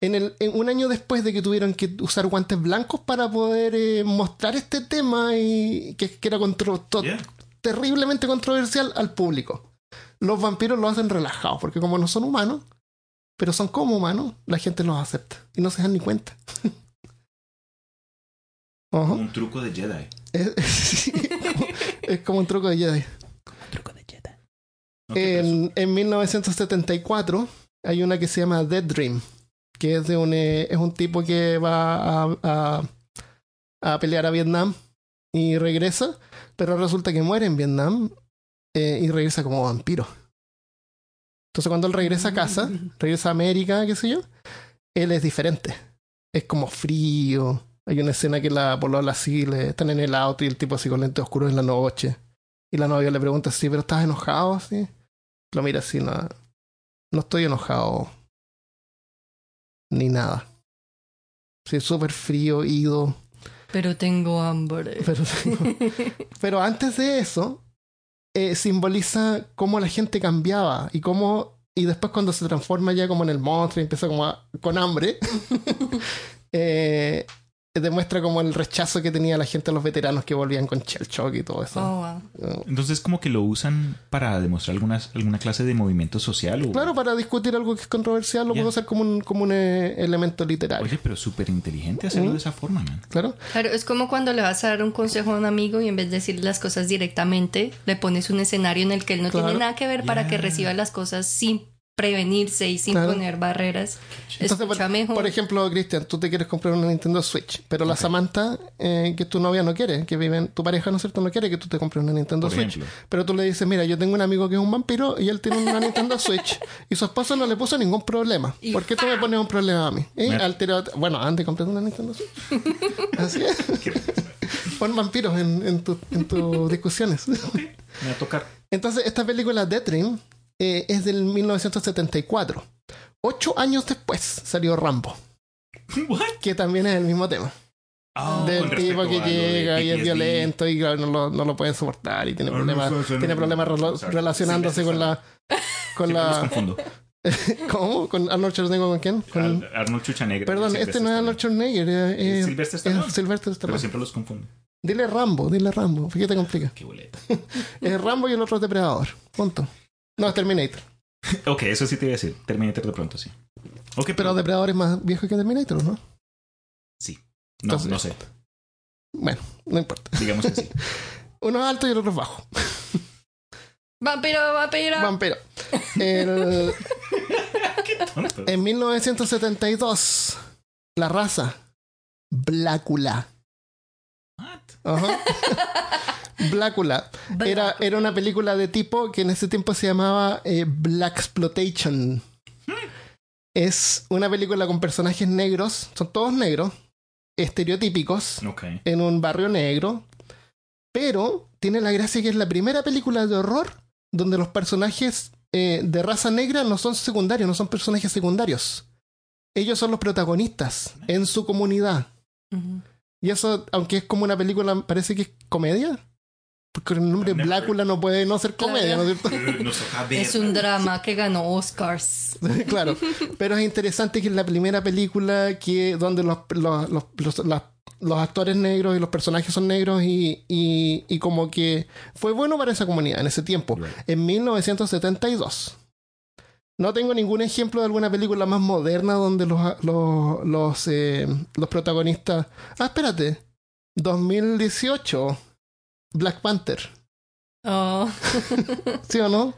En el, en un año después de que tuvieron que usar guantes blancos para poder eh, mostrar este tema y que, que era contro- to- Yeah. terriblemente controversial al público. Los vampiros lo hacen relajados, porque como no son humanos, pero son como humanos, la gente los acepta y no se dan ni cuenta. *laughs* Como un truco de Jedi. Es, *laughs* es como un truco de Jedi. truco de Jedi. En, en 1974 hay una que se llama Dead Dream, que es de un, eh, es un tipo que va a, a, a pelear a Vietnam y regresa, pero resulta que muere en Vietnam eh, y regresa como vampiro. Entonces cuando él regresa a casa, regresa a América, qué sé yo, él es diferente. Es como frío. Hay una escena que la polola así, le están en el auto y el tipo así con lentes oscuros en la noche. Y la novia le pregunta así, ¿pero estás enojado? Así. Lo mira así, no, no estoy enojado. Ni nada. Sí, súper frío, ido. Pero tengo hambre. Pero, *laughs* pero antes de eso, eh, simboliza cómo la gente cambiaba y cómo. Y después cuando se transforma ya como en el monstruo y empieza como con hambre, *laughs* eh, demuestra como el rechazo que tenía la gente a los veteranos que volvían con shell shock y todo eso. Oh, wow. Uh, Entonces como que lo usan para demostrar algunas, alguna clase de movimiento social. O... Claro, para discutir algo que es controversial lo puedo hacer como un, como un eh, elemento literario. Oye, pero súper inteligente hacerlo de esa forma, man. Claro. Claro, es como cuando le vas a dar un consejo a un amigo y en vez de decirle las cosas directamente, le pones un escenario en el que él no Claro. tiene nada que ver para que reciba las cosas sin prevenirse y sin Claro. poner barreras. Entonces, por, mejor. por ejemplo, Cristian, tú te quieres comprar una Nintendo Switch, pero la Samantha, eh, que tu novia no quiere, que vive en tu pareja, ¿no es cierto? No quiere que tú te compres una Nintendo Por Switch. ejemplo. Pero tú le dices, mira, yo tengo un amigo que es un vampiro y él tiene una Nintendo Switch *laughs* y su esposa no le puso ningún problema. Y ¿Por qué tú me pones un problema a mí? ¿Eh? Bueno, antes compré una Nintendo Switch. *laughs* Así es. *laughs* Pon vampiros en, en, tu- en tus discusiones. Me va a tocar. Entonces, esta película Death Dream eh, es del 1974. Ocho años después salió Rambo, What? que también es el mismo tema. Ah, del tipo que de llega y es violento y no lo, no lo pueden soportar y tiene problemas, no, tiene problemas relo- relacionándose con la... Con la. *laughs* ¿Cómo? ¿Con Arnold Schwarzenegger con quién? Con, Ar- Arnold Chuchanegra. perdón, este no es Arnold Schwarzenegger, es, Es es- Sylvester es Stallone. Pero Stallone. siempre los confundo. Dile Rambo, dile Rambo, ¿por qué te complica? Qué boleta. *laughs* Es Rambo y el otro es Depredador, punto. No, es Terminator. *laughs* ok, eso sí te iba a decir. Terminator de pronto, sí. Ok, Pero pero... Depredador es más viejo que Terminator, ¿no? Sí. No, Entonces- no sé. Bueno, no importa. Digamos que sí. *laughs* Uno es alto y el otro es bajo. *laughs* Vampiro, vampiro. Vampiro. El- Tonto. en 1972, la raza Blácula. Ajá. *laughs* Blácula. Era, era una película de tipo que en ese tiempo se llamaba eh, Black Exploitation. Es una película con personajes negros, son todos negros, estereotípicos, Ok. en un barrio negro, pero tiene la gracia que es la primera película de horror donde los personajes eh, de raza negra no son secundarios, no son personajes secundarios. Ellos son los protagonistas en su comunidad. Y eso, aunque es como una película, parece que es comedia. Porque el nombre Never. Blácula no puede no ser comedia, Claro. ¿no es cierto? Es un drama que ganó Oscars. *laughs* claro. Pero es interesante que es la primera película que donde los, los, los, los- las- los actores negros y los personajes son negros y, y, y como que fue bueno para esa comunidad en ese tiempo, Right. en 1972. No tengo ningún ejemplo de alguna película más moderna donde los, los, los, eh, los protagonistas... Ah, espérate. 2018. Black Panther. Oh. *laughs* ¿Sí o no?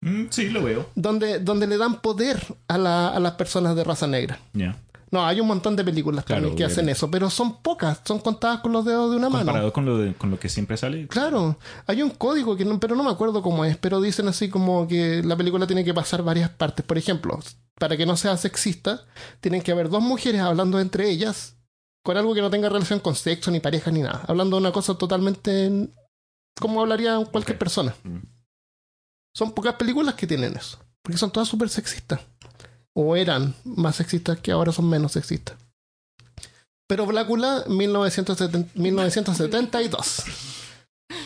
Mm, sí, lo veo. Donde, donde le dan poder a, la- a las personas de raza negra. Ya. No, hay un montón de películas Claro, también que hacen eso, pero son pocas, son contadas con los dedos de una mano. Comparado con lo, de- con lo que siempre sale. Claro, hay un código que no, pero no me acuerdo cómo es, pero dicen así como que la película tiene que pasar varias partes. Por ejemplo, para que no sea sexista, tienen que haber dos mujeres hablando entre ellas con algo que no tenga relación con sexo, ni pareja, ni nada. Hablando de una cosa totalmente como hablaría cualquier persona. Mm. Son pocas películas que tienen eso, porque son todas súper sexistas. O eran más sexistas que ahora son menos sexistas. Pero Blácula, 1970 1972.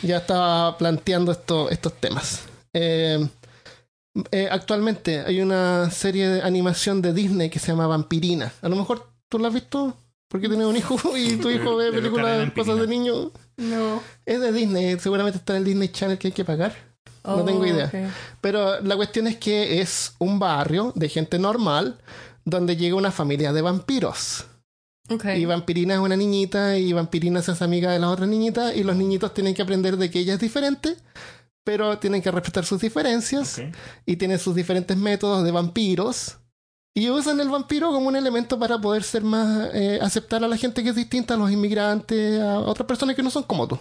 Ya estaba planteando esto- estos temas. Eh, eh, actualmente hay una serie de animación de Disney que se llama Vampirina. A lo mejor tú la has visto porque tienes un hijo y tu hijo ve películas, cosas de niño. No. Es de Disney, seguramente está en el Disney Channel que hay que pagar. No Oh, tengo idea. Pero la cuestión es que es un barrio de gente normal donde llega una familia de vampiros. Ok. Y Vampirina es una niñita y Vampirina se hace amiga de las otras niñitas y los niñitos tienen que aprender de que ella es diferente, pero tienen que respetar sus diferencias y tienen sus diferentes métodos de vampiros. Y usan el vampiro como un elemento para poder ser más, eh, aceptar a la gente que es distinta, a los inmigrantes, a otras personas que no son como tú.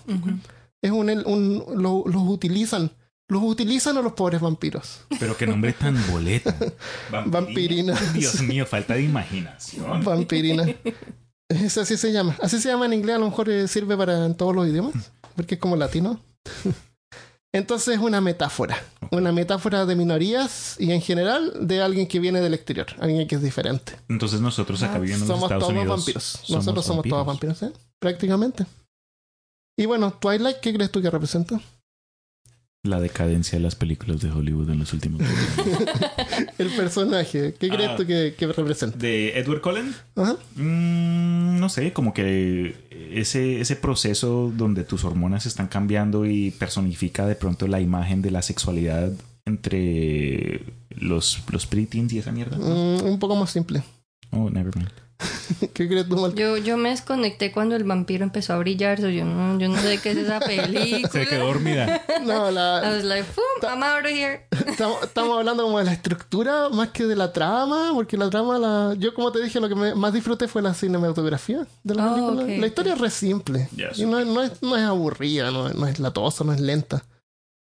Es un, un lo- los utilizan. Los utilizan a los pobres vampiros. Pero qué nombre tan boleta. *laughs* Vampirina. Dios mío, falta de imaginación. Vampirina. Es así se llama. Así se llama en inglés, a lo mejor eh, sirve para en todos los idiomas, porque es como latino. *laughs* Entonces es una metáfora. Una metáfora de minorías y en general de alguien que viene del exterior, alguien que es diferente. Entonces nosotros acá viviendo en los somos Estados todos Unidos. vampiros. Nosotros somos todos vampiros, ¿eh? Prácticamente. Y bueno, Twilight, ¿qué crees tú que representa? La decadencia de las películas de Hollywood en los últimos años. *laughs* El personaje, ¿qué crees Ah. tú que, que representa? ¿De Edward Cullen? Ajá. Mm, no sé, como que ese, ese proceso donde tus hormonas están cambiando y personifica de pronto la imagen de la sexualidad entre los, los preteens y esa mierda. Mm, un poco más simple. Oh, never mind. *laughs* ¿Qué crees tú, Mal? Yo, yo me desconecté cuando el vampiro empezó a brillar. so yo, no, yo no sé qué es esa película. dormida. *laughs* No, I la, was like, "Pum, I'm out of here. *laughs* estamos, estamos hablando como de la estructura más que de la trama, porque la trama, la, yo como te dije, lo que me- más disfruté fue la cinematografía de la Oh, película. la historia es re simple. Y no, es- no, es, no es aburrida, no, es- no es latosa, no es lenta.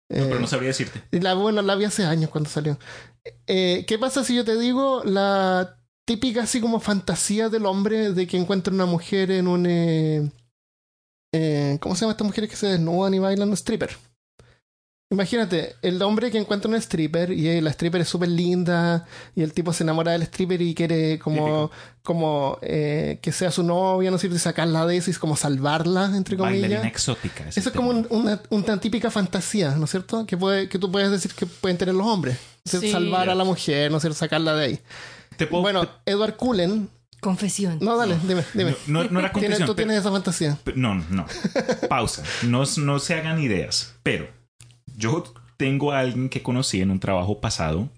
No, pero Eh, no sabría decirte. Y la, bueno, la vi hace años cuando salió. Eh, ¿Qué pasa si yo te digo la típica así como fantasía del hombre de que encuentra una mujer en un... eh, eh, ¿Cómo se llama estas mujeres que se desnudan y bailan? Un stripper. Imagínate, el hombre que encuentra un stripper y eh, la stripper es súper linda y el tipo se enamora del stripper y quiere como, como eh, que sea su novia, ¿no es cierto? Y sacarla de eso y es como salvarla, entre comillas. Bailarina exótica. ese Eso es como un- una, una típica fantasía, ¿no es cierto? Que, puede, que tú puedes decir que pueden tener los hombres. Salvar a la mujer, ¿no es cierto? Sacarla de ahí. Te puedo- Bueno, Edward Cullen. Confesión. No, dale, dime, dime. No, no, no era Tienes- confesión. tú pero- tienes esa fantasía. pero- no, no. *laughs* Pausa. No, no se hagan ideas. Pero yo tengo a alguien que conocí en un trabajo pasado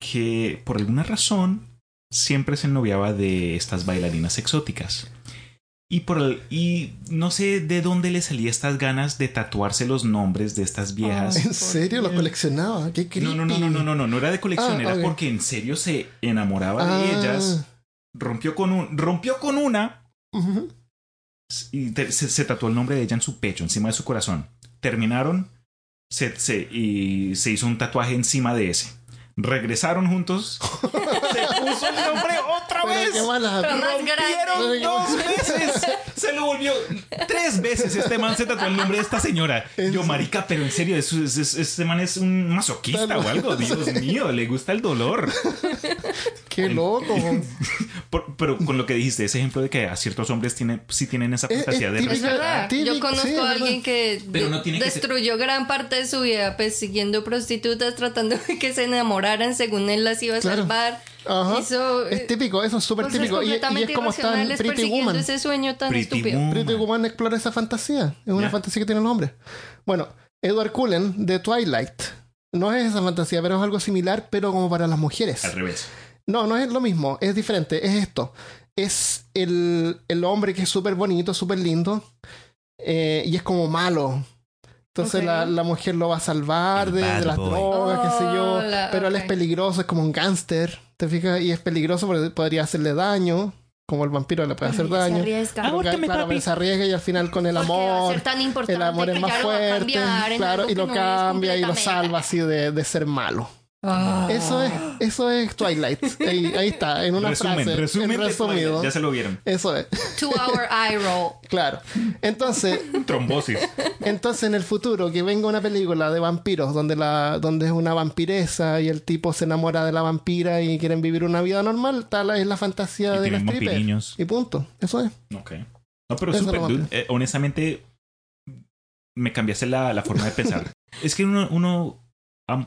que por alguna razón siempre se noviaba de estas bailarinas exóticas. Y, por el- y no sé de dónde le salía estas ganas de tatuarse los nombres de estas viejas. Ay. ¿En serio? ¿Los coleccionaba? Qué creepy. No, no, no, no, no, no, no, no era de colección, Ah, era porque en serio se enamoraba Ah, de ellas, rompió con un, rompió con una y te- se, se tatuó el nombre de ella en su pecho, encima de su corazón. Terminaron se, se- y se hizo un tatuaje encima de ese. Regresaron juntos, *laughs* se puso el nombre otra Pero vez. Rompieron dos veces. *laughs* Se lo volvió tres veces. Este man se tatuó el nombre de esta señora. *laughs* ¿En Yo, marica, pero en serio, es- es- es- este man es un masoquista o algo. *laughs* Dios mío, le gusta el dolor. Qué loco. Por- pero con lo que dijiste, ese ejemplo de que a ciertos hombres tiene, sí tienen esa Es- fantasía es de típico. Es verdad. Típico, Yo conozco sí, a alguien que, Pero de- no tiene que ser- destruyó gran parte de su vida persiguiendo prostitutas, tratando de que se enamoraran según él las iba a Claro. salvar. Ajá. Hizo, Es típico, eso es súper típico. Y, es como está en Pretty Woman. ese sueño tan Pretty estúpido. Woman. Pretty Woman explora esa fantasía. Es una fantasía que tienen los hombres. Bueno, Edward Cullen de Twilight. No es esa fantasía, pero es algo similar, pero como para las mujeres. Al revés. No, no es lo mismo, es diferente, es esto. Es el, el hombre que es súper bonito, súper lindo, eh, y es como malo. Entonces la, la mujer lo va a salvar de, las boy. drogas, qué sé yo. La- pero él es peligroso, es como un gángster, ¿te fijas? Y es peligroso porque podría hacerle daño, como el vampiro le puede hacer Ay, se daño. arriesga. Pero, Ahórcame, claro, papi. pero se arriesga y al final con el Porque va a amor, ser tan importante el amor es que más fuerte, cambiar claro, y lo no cambia y lo salva así de, de ser malo. Ah. Eso es, eso es Twilight. Ahí, ahí está, en una resumen, frase. resumen en resumido. Twilight. Ya se lo vieron. Eso es, Two hour eye roll. claro. Entonces, Trombosis. entonces en el futuro que venga una película de vampiros donde la, donde es una vampiresa y el tipo se enamora de la vampira y quieren vivir una vida normal, tal es la fantasía Y de stripper. vampiriños. Y punto. Eso es. Ok. No, pero Eso lo dude. Eh, honestamente, me cambiaste la, la forma de pensar. *laughs* es que uno,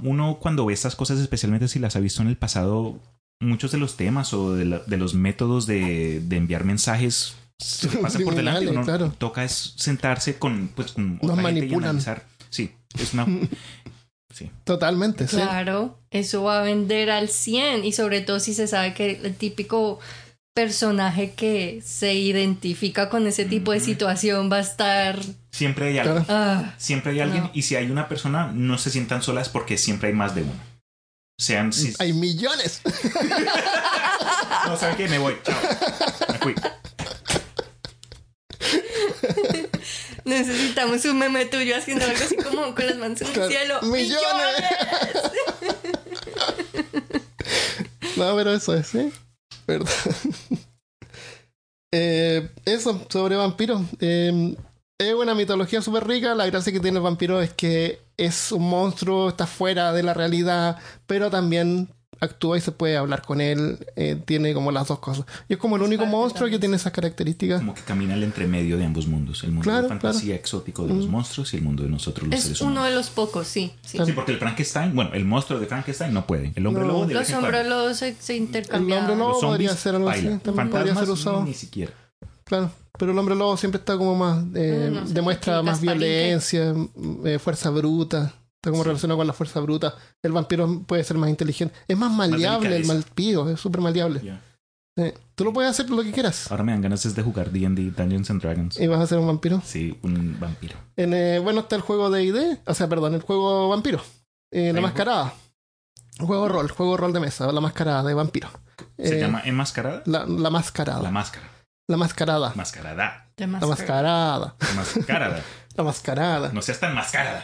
uno cuando ve estas cosas, especialmente si las ha visto en el pasado, muchos de los temas o de, la- de los métodos de, de enviar mensajes se le *laughs* pasan por delante. Uno claro. toca es sentarse con, pues, con Nos otra gente y analizar. Sí, es una... *laughs* sí. Totalmente, sí. Claro, eso va a vender al 100 y sobre todo si se sabe que el típico personaje que se identifica con ese tipo de situación va a estar... Siempre hay alguien. Ah, Siempre hay alguien. No. Y si hay una persona, no se sientan solas porque siempre hay más de uno. Sean... Si, Hay millones. *laughs* No, ¿saben qué? Me voy. Chao. Me fui. *laughs* necesitamos un meme tuyo haciendo algo así como con las manos en el cielo. Millones. *laughs* No, pero eso es, ¿sí? Verdad. *laughs* Eh, eso, sobre vampiros. Eh, es una mitología súper rica. La gracia que tiene el vampiro es que es un monstruo, está fuera de la realidad, pero también actúa y se puede hablar con él. eh, tiene como las dos cosas. Y es como el único monstruo que tiene esas características. Como que camina el entremedio de ambos mundos. El mundo Claro, de fantasía exótico de los monstruos y el mundo de nosotros los Es seres uno humanos. de los pocos, sí. sí. Claro. Sí, porque el Frankenstein, bueno, el monstruo de Frankenstein no puede. El hombre No. lobo de Los hombres los se, se El intercambian. hombre lobo podría ser algo así. También podría ser usado. Ni siquiera. Claro. Pero el hombre lobo siempre está como más. eh, No, no sé, demuestra más violencia, eh, fuerza bruta. Está como Sí. relacionado con la fuerza bruta. El vampiro puede ser más inteligente. Es más maleable el malpío. Es súper maleable. Sí. Tú lo puedes hacer lo que quieras. Ahora me dan ganas es de jugar D&D Dungeons and Dragons. Y vas a ser un vampiro. Sí, un vampiro. En, eh, bueno, está el juego de ID. O sea, perdón, el juego vampiro. Eh, la mascarada. Juego rol, juego rol de mesa. La mascarada de vampiro. ¿Se Eh, llama enmascarada? La, la mascarada. La La, máscara. mascarada. Mascarada. La Masker. mascarada. Mascarada. La mascarada. No seas tan mascarada.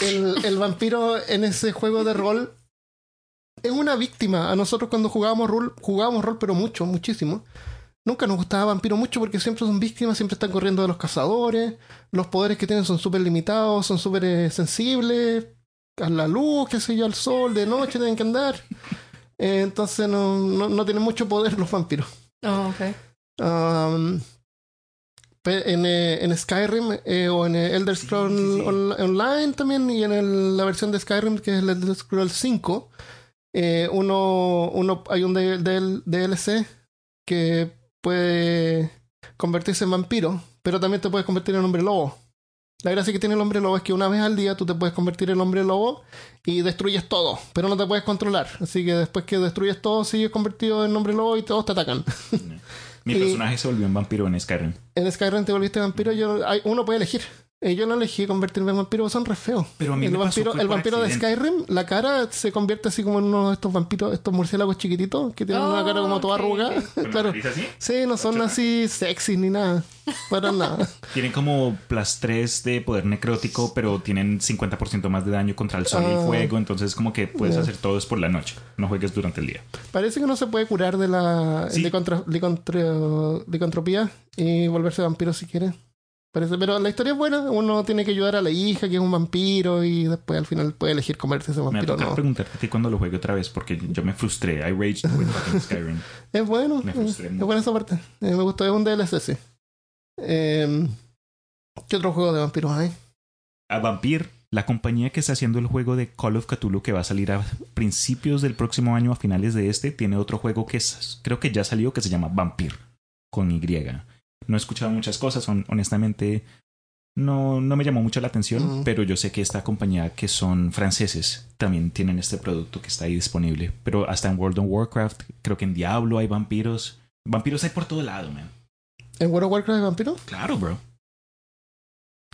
El, el vampiro en ese juego de rol es una víctima. A nosotros cuando jugábamos rol, jugábamos rol, pero mucho, muchísimo. Nunca nos gustaba vampiro mucho porque siempre son víctimas, siempre están corriendo de los cazadores. Los poderes que tienen son súper limitados, son súper eh, sensibles. A la luz, qué sé yo, al sol, de noche tienen que andar. Eh, entonces no, no, no tienen mucho poder los vampiros. Oh, ok. Um, en, eh, en Skyrim eh, o en eh, Elder Scrolls sí, sí. On- Online también y en el- la versión de Skyrim que es el Elder Scrolls 5 eh, uno, uno hay un DLC que puede convertirse en vampiro pero también te puedes convertir en hombre lobo la gracia que tiene el hombre lobo es que una vez al día tú te puedes convertir en hombre lobo y destruyes todo, pero no te puedes controlar. Así que después que destruyes todo, sigues convertido en hombre lobo y todos te atacan. *laughs* Mi Y- personaje se volvió un vampiro en Skyrim. En Skyrim te volviste vampiro, yo, hay, uno puede elegir. Eh, yo no elegí convertirme en vampiro, son re feos. Pero a mí el me vampiro, el vampiro de. Skyrim, la cara se convierte así como en uno de estos vampiros, estos murciélagos chiquititos que tienen una Oh, cara como toda ok, arrugada. ok. ¿Con la claro. así? Sí, no son así sexy ni nada. Para nada. Tienen como plus 3 de poder necrótico, pero tienen 50% más de daño contra el sol y Ah. el fuego. Entonces, como que puedes hacer todo es por la noche. No juegues durante el día. Parece que no se puede curar de la Sí. y volverse vampiro si quiere. Parece, pero la historia es buena. Uno tiene que ayudar a la hija, que es un vampiro, y después al final puede elegir convertirse en Me va a vampiro. No. preguntarte a ti cuando lo juegue otra vez, porque yo me frustré. I raged with fucking Skyrim. *laughs* Es bueno. Me eh, frustré Es buena esa parte. Eh, me gustó. Es un DLC, sí. Eh, ¿Qué otro juego de vampiros hay? A Vampir, la compañía que está haciendo el juego de Call of Cthulhu que va a salir a principios del próximo año, a finales de este, tiene otro juego que es, creo que ya salió, que se llama Vampir, con Y. No he escuchado muchas cosas, hon- honestamente no, no me llamó mucho la atención, pero yo sé que esta compañía que son franceses también tienen este producto que está ahí disponible. Pero hasta en World of Warcraft, creo que en Diablo hay vampiros. Vampiros hay por todo lado, man. ¿En World of Warcraft hay vampiros? Claro, bro.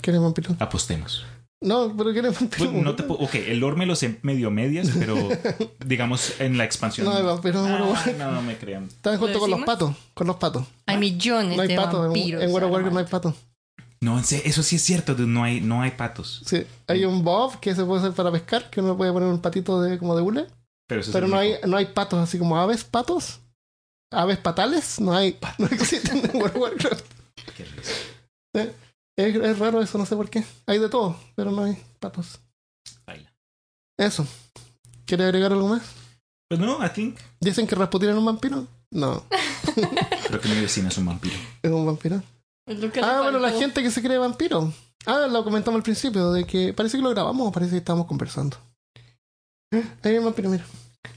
¿Quién es vampiro? Apostemos. No, pero ¿quién es vampiro? Pues no te *laughs* ok, el lore me lo sé medio medias, pero *laughs* digamos en la expansión. No of Ah, Warcraft. no me crean. Están junto ¿Lo con los patos. Con los patos. Hay millones No hay de patos. En, vampiros. en World of Warcraft no hay patos. No, eso sí es cierto, dude, no hay, no hay patos. Sí. Hay un bob que se puede hacer para pescar, que uno puede poner un patito de como de hule. Pero, eso es Pero no hay, no hay patos así como aves patos. Aves patales. No hay. *laughs* No existen en World of Warcraft. Qué risa. Es, es raro eso, no sé por qué. Hay de todo, pero no hay patos. Baila. Eso. ¿Quiere agregar algo más? Pues no, I think. ¿Dicen que Rasputin era un vampiro? No, *laughs* Creo que mi vecina es un vampiro. es un vampiro. Ah, bueno, la gente que se cree vampiro. Ah, lo comentamos al principio, de que parece que lo grabamos o parece que estábamos conversando. Ahí hay un vampiro, mira. *laughs*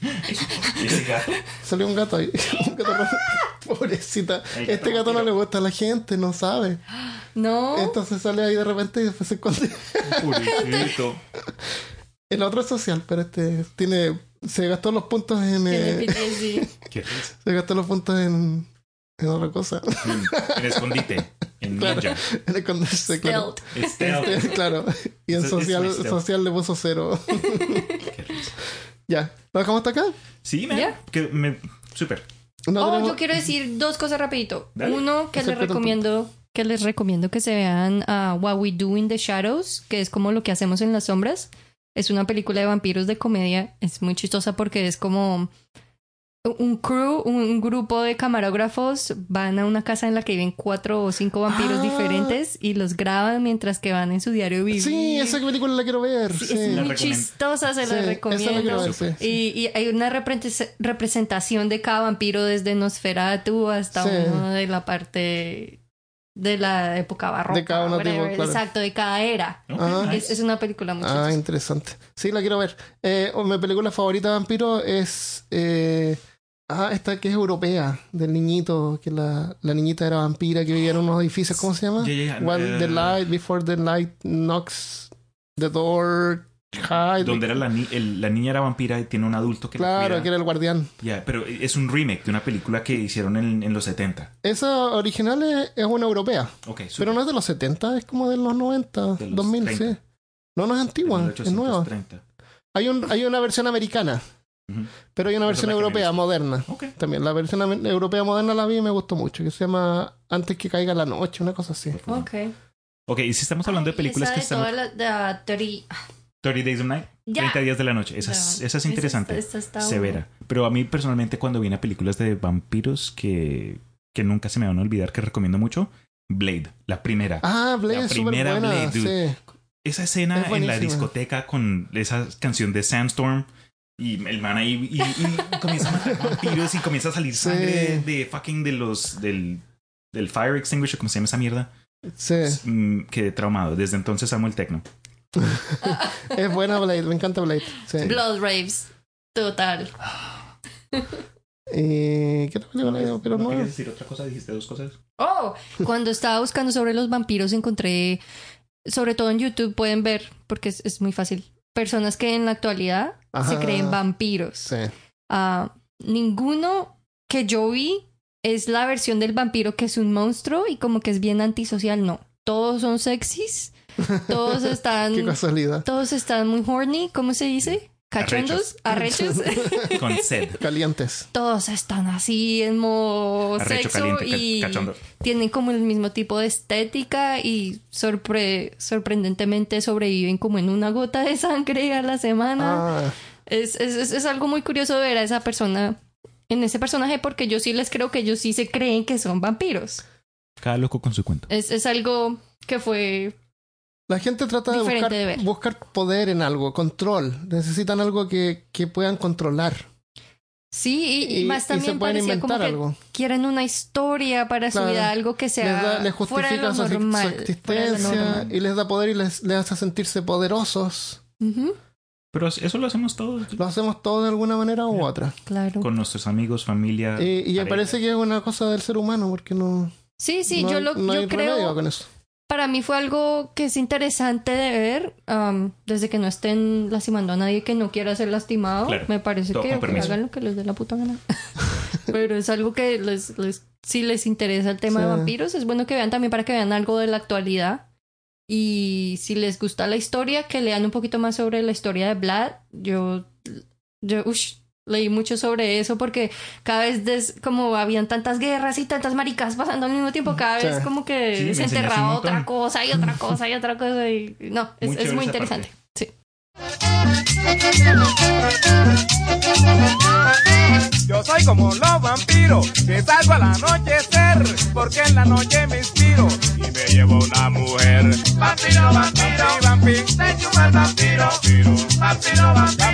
¿Y ese gato? Salió un gato ahí. *laughs* Un gato rojo. Pobrecita. Este gato no le gusta a la gente, no sabe. No. Entonces sale ahí de repente y después se esconde. Pobrecito. *laughs* El otro es social, pero este tiene. Se gastó los puntos en. Eh, PTSD. *laughs* Qué risa. se gastó los puntos en. En otra cosa. En, en escondite. En *laughs* Claro. ninja. En esconderse, claro. Stealth. Stealth. Este, claro. Y en social, es social le puso cero. Qué risa. ya. ¿Lo dejamos hasta acá? Sí, man. Ya. Que me. Súper. No oh, tenemos- yo quiero decir dos cosas rapidito. Dale. Uno, que les Acepta recomiendo que les recomiendo que se vean a What We Do in the Shadows, que es como lo que hacemos en las sombras. Es una película de vampiros de comedia. Es muy chistosa porque es como un crew, un grupo de camarógrafos van a una casa en la que viven cuatro o cinco vampiros Ah. diferentes y los graban mientras que van en su diario vivir. Sí, esa película la quiero ver. Sí, sí. es La muy recomiendo. chistosa, se Sí, la esa la recomiendo. quiero ver, sí, sí. Y, y hay una representación de cada vampiro desde Nosferatu hasta Sí. uno de la parte de la época barroca. De cada uno tipo, claro. Exacto, de cada era. Ah. nice. Es, una película muy Ah, interesante. Sí, la quiero ver. Eh, mi película favorita de vampiro es. eh, ah, esta que es europea, del niñito, que la, la niñita era vampira que vivía en unos edificios. ¿Cómo se llama? Ya, While eh, the light, before the light knocks the door. hide. Donde era la, ni- el- la niña era vampira y tiene un adulto que la Claro, cuida. que era el guardián. Ya, pero es un remake de una película que hicieron en, en los 70. Esa original es, es una europea, Ok, super. pero no es de los 70, es como de los 90, De los 2000, 30. sí. No, no es antigua, es nueva. 1830. Hay, un, hay una versión americana, Pero hay una Esa versión europea moderna. También la versión europea moderna la vi y me gustó mucho, que se llama Antes que caiga la noche, una cosa así. Ok. Ok, y si estamos hablando de películas esa que de están... toda la- de la teoría- 30 Days of Night, Ya. 30 días de la noche. Esa es, esa es interesante. Esta- esta está severa. Pero a mí personalmente cuando viene a películas de vampiros que, que nunca se me van a olvidar, que recomiendo mucho, Blade, la primera. Ah, Blade La es primera buena. Blade, dude. sí. Esa escena Es en la discoteca con esa canción de Sandstorm y el man ahí y, y comienza a matar vampiros y comienza a salir Sí. sangre de, de fucking de los del, del fire extinguisher, ¿cómo se llama esa mierda? Sí, Mm, quedé traumado. Desde entonces amo el techno. *laughs* es buena Blade, me encanta Blade. Sí. Blood Raves. Total. ¿Y qué película hay? Pero ¿No no. querías decir otra cosa? ¿Dijiste dos cosas? Oh, cuando estaba buscando sobre los vampiros encontré, sobre todo en YouTube pueden ver, porque es, es muy fácil, personas que en la actualidad se creen vampiros. Sí. Ah, ninguno que yo vi es la versión del vampiro que es un monstruo y como que es bien antisocial, no. Todos son sexys, todos *laughs* Qué están, casualidad. todos están muy horny, ¿cómo se dice? Cachondos, arrechos. *laughs* Con sed. Calientes. todos están así en modo Arrecho sexo caliente, y cachondo. tienen como el mismo tipo de estética y sorpre- sorprendentemente sobreviven como en una gota de sangre a la semana. Ah, Es, es, es, es algo muy curioso ver a esa persona en ese personaje porque yo sí les creo que ellos sí se creen que son vampiros. Cada loco con su cuento. Es, es algo que fue... la gente trata de buscar, de ver. buscar poder en algo, control. Necesitan algo que, que puedan controlar. Sí, y, y más se también pueden parecía como que algo. quieren una historia para su Claro. vida, algo que Les, sea da- les fuera de justifica lo su, su normal, fuera de lo existencia normal. y les da poder y les, les hace sentirse poderosos. Pero eso lo hacemos todos. Lo hacemos todo de alguna manera u otra. claro. Con nuestros amigos, familia. Y, y me parece que es una cosa del ser humano porque no, Sí, sí, no yo, hay, lo, no yo creo, con eso. Para mí fue algo que es interesante de ver, am, desde que no estén lastimando a nadie que no quiera ser lastimado, Claro, me parece que, que hagan lo que les dé la puta gana. *laughs* Pero es algo que les, les, si les interesa el tema de vampiros, es bueno que vean también para que vean algo de la actualidad. Y si les gusta la historia, que lean un poquito más sobre la historia de Vlad. Yo, yo ush, leí mucho sobre eso porque cada vez des- como habían tantas guerras y tantas maricas pasando al mismo tiempo, cada vez como que Sí, se enterraba otra cosa y otra cosa y otra cosa. Y, no, es, Muy es muy esa interesante. Sí. Yo soy como los vampiros, que salgo al anochecer, porque en la noche me inspiro y me llevo una mujer. Vampiro, vampiro, vampiro, el vampiro, vampiro, vampiro, Eh, vampiro.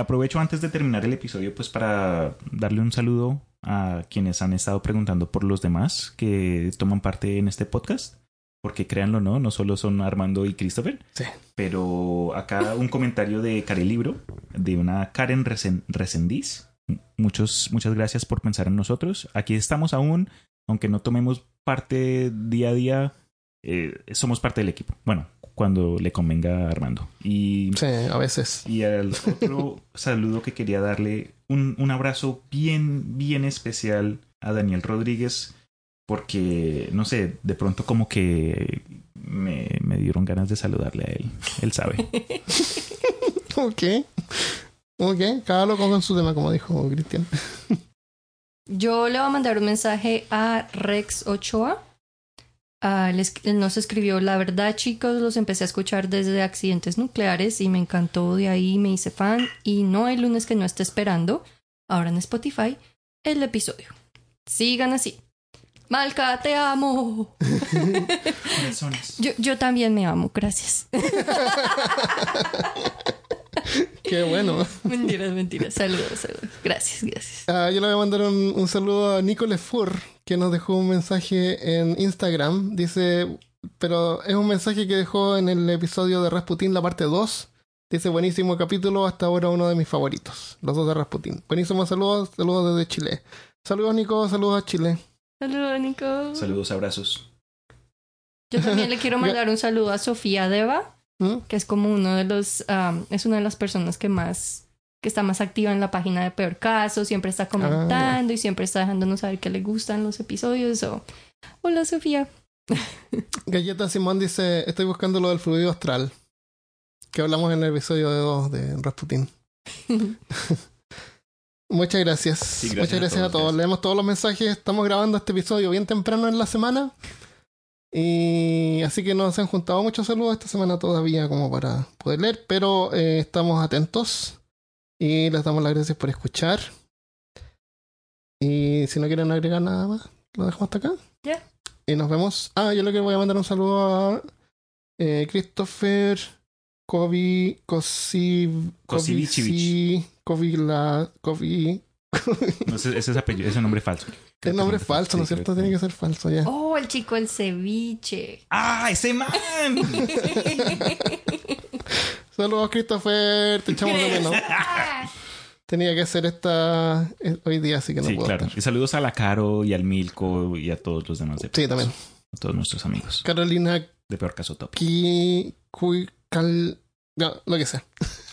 Aprovecho antes de terminar el episodio pues para darle un saludo a quienes han estado preguntando por los demás que toman parte en este podcast. Porque créanlo no, no solo son Armando y Christopher. Sí. Pero acá un comentario de Libro de una Karen Resen- Resendiz. Muchos, muchas gracias por pensar en nosotros. Aquí estamos aún, aunque no tomemos parte día a día, eh, somos parte del equipo. Bueno, cuando le convenga a Armando. Y Sí, a veces. y al otro *laughs* saludo que quería darle un, un abrazo bien, bien especial a Daniel Rodríguez, porque, no sé, de pronto como que me, me dieron ganas de saludarle a él. Él sabe. *laughs* Ok. Ok, cada loco con su tema, como dijo Cristian. Yo le voy a mandar un mensaje a Rex Ochoa. Ah, él, es- él nos escribió, la verdad chicos, los empecé a escuchar desde accidentes nucleares y me encantó de ahí, me hice fan y no hay lunes que no esté esperando. ahora en Spotify, el episodio. Sigan así. Malca, te amo. *laughs* Yo también me amo, gracias. *laughs* *laughs* Qué bueno. *laughs* mentiras, mentiras. Saludos, saludos. Gracias, gracias. Ah, yo le voy a mandar un, un saludo a Nico Lefur, que nos dejó un mensaje en Instagram. Dice, pero es un mensaje que dejó en el episodio de Rasputin, la parte 2. Dice, buenísimo capítulo, hasta ahora uno de mis favoritos. Los dos de Rasputin. Buenísimo saludos, saludos desde Chile. Saludos Nico, saludos a Chile. Saludos, Nico. Saludos, abrazos. Yo también le quiero *laughs* mandar un saludo a Sofía Deva, ¿Mm? que es como uno de los, um, es una de las personas que más, que está más activa en la página de Peor Caso, siempre está comentando y siempre está dejándonos saber que le gustan los episodios. o Hola, Sofía. *laughs* Galleta Simón dice, estoy buscando lo del fluido astral. Que hablamos en el episodio de 2 de Rasputin. *laughs* Muchas gracias. Sí, gracias Muchas a gracias a todos, todos. gracias. Leemos todos los mensajes. Estamos grabando este episodio bien temprano en la semana. Y así que no se han juntado muchos saludos esta semana todavía como para poder leer, pero eh, estamos atentos y les damos las gracias por escuchar. Y si no quieren agregar nada más, lo dejamos hasta acá. Ya. Y nos vemos. Ah, yo lo que voy a mandar un saludo a eh, Christopher Kovi Kosi Kosivichevich. Kovi la Kovi No, ese, ese es apellido, ese nombre falso. El nombre es falso, ¿no es cierto? Tiene que ser falso ya. Oh, el chico el ceviche. ¡Ah, ese man! *laughs* Saludos Christopher, te echamos de menos. *laughs* Tenía que hacer esta eh, hoy día, así que no sí, puedo claro. estar. Y saludos a la Caro y al Milko y a todos los demás. De Sí, también. A todos nuestros amigos. Carolina De peor caso top. Ki Kui Cal no, lo que sea.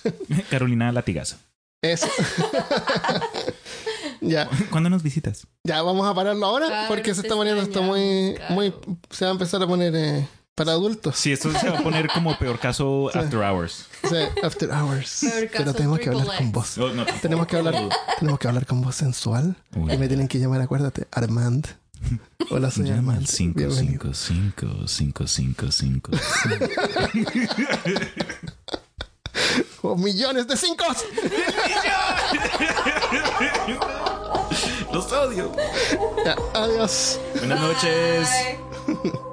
*laughs* Carolina Latigaza. Eso. Ya, *laughs* ¿Cuándo nos visitas? ya vamos a pararlo ahora Claro, porque se está poniendo esto muy, muy, se va a empezar a poner eh, para adultos. Sí, esto se va a poner como peor caso *laughs* Sí. after hours. Sea, after hours. Peor caso Pero tenemos que hablar con. No, no, Tenemos que hablar, tenemos que hablar con voz sensual. Uy. Y me tienen que llamar, acuérdate, Armand. *laughs* Hola, soy Armand. 5, Bienvenido. 5, 5, 5, 5, 5. ¡Oh, millones de cinco! Los odio. Ya, adiós. Buenas noches. Bye.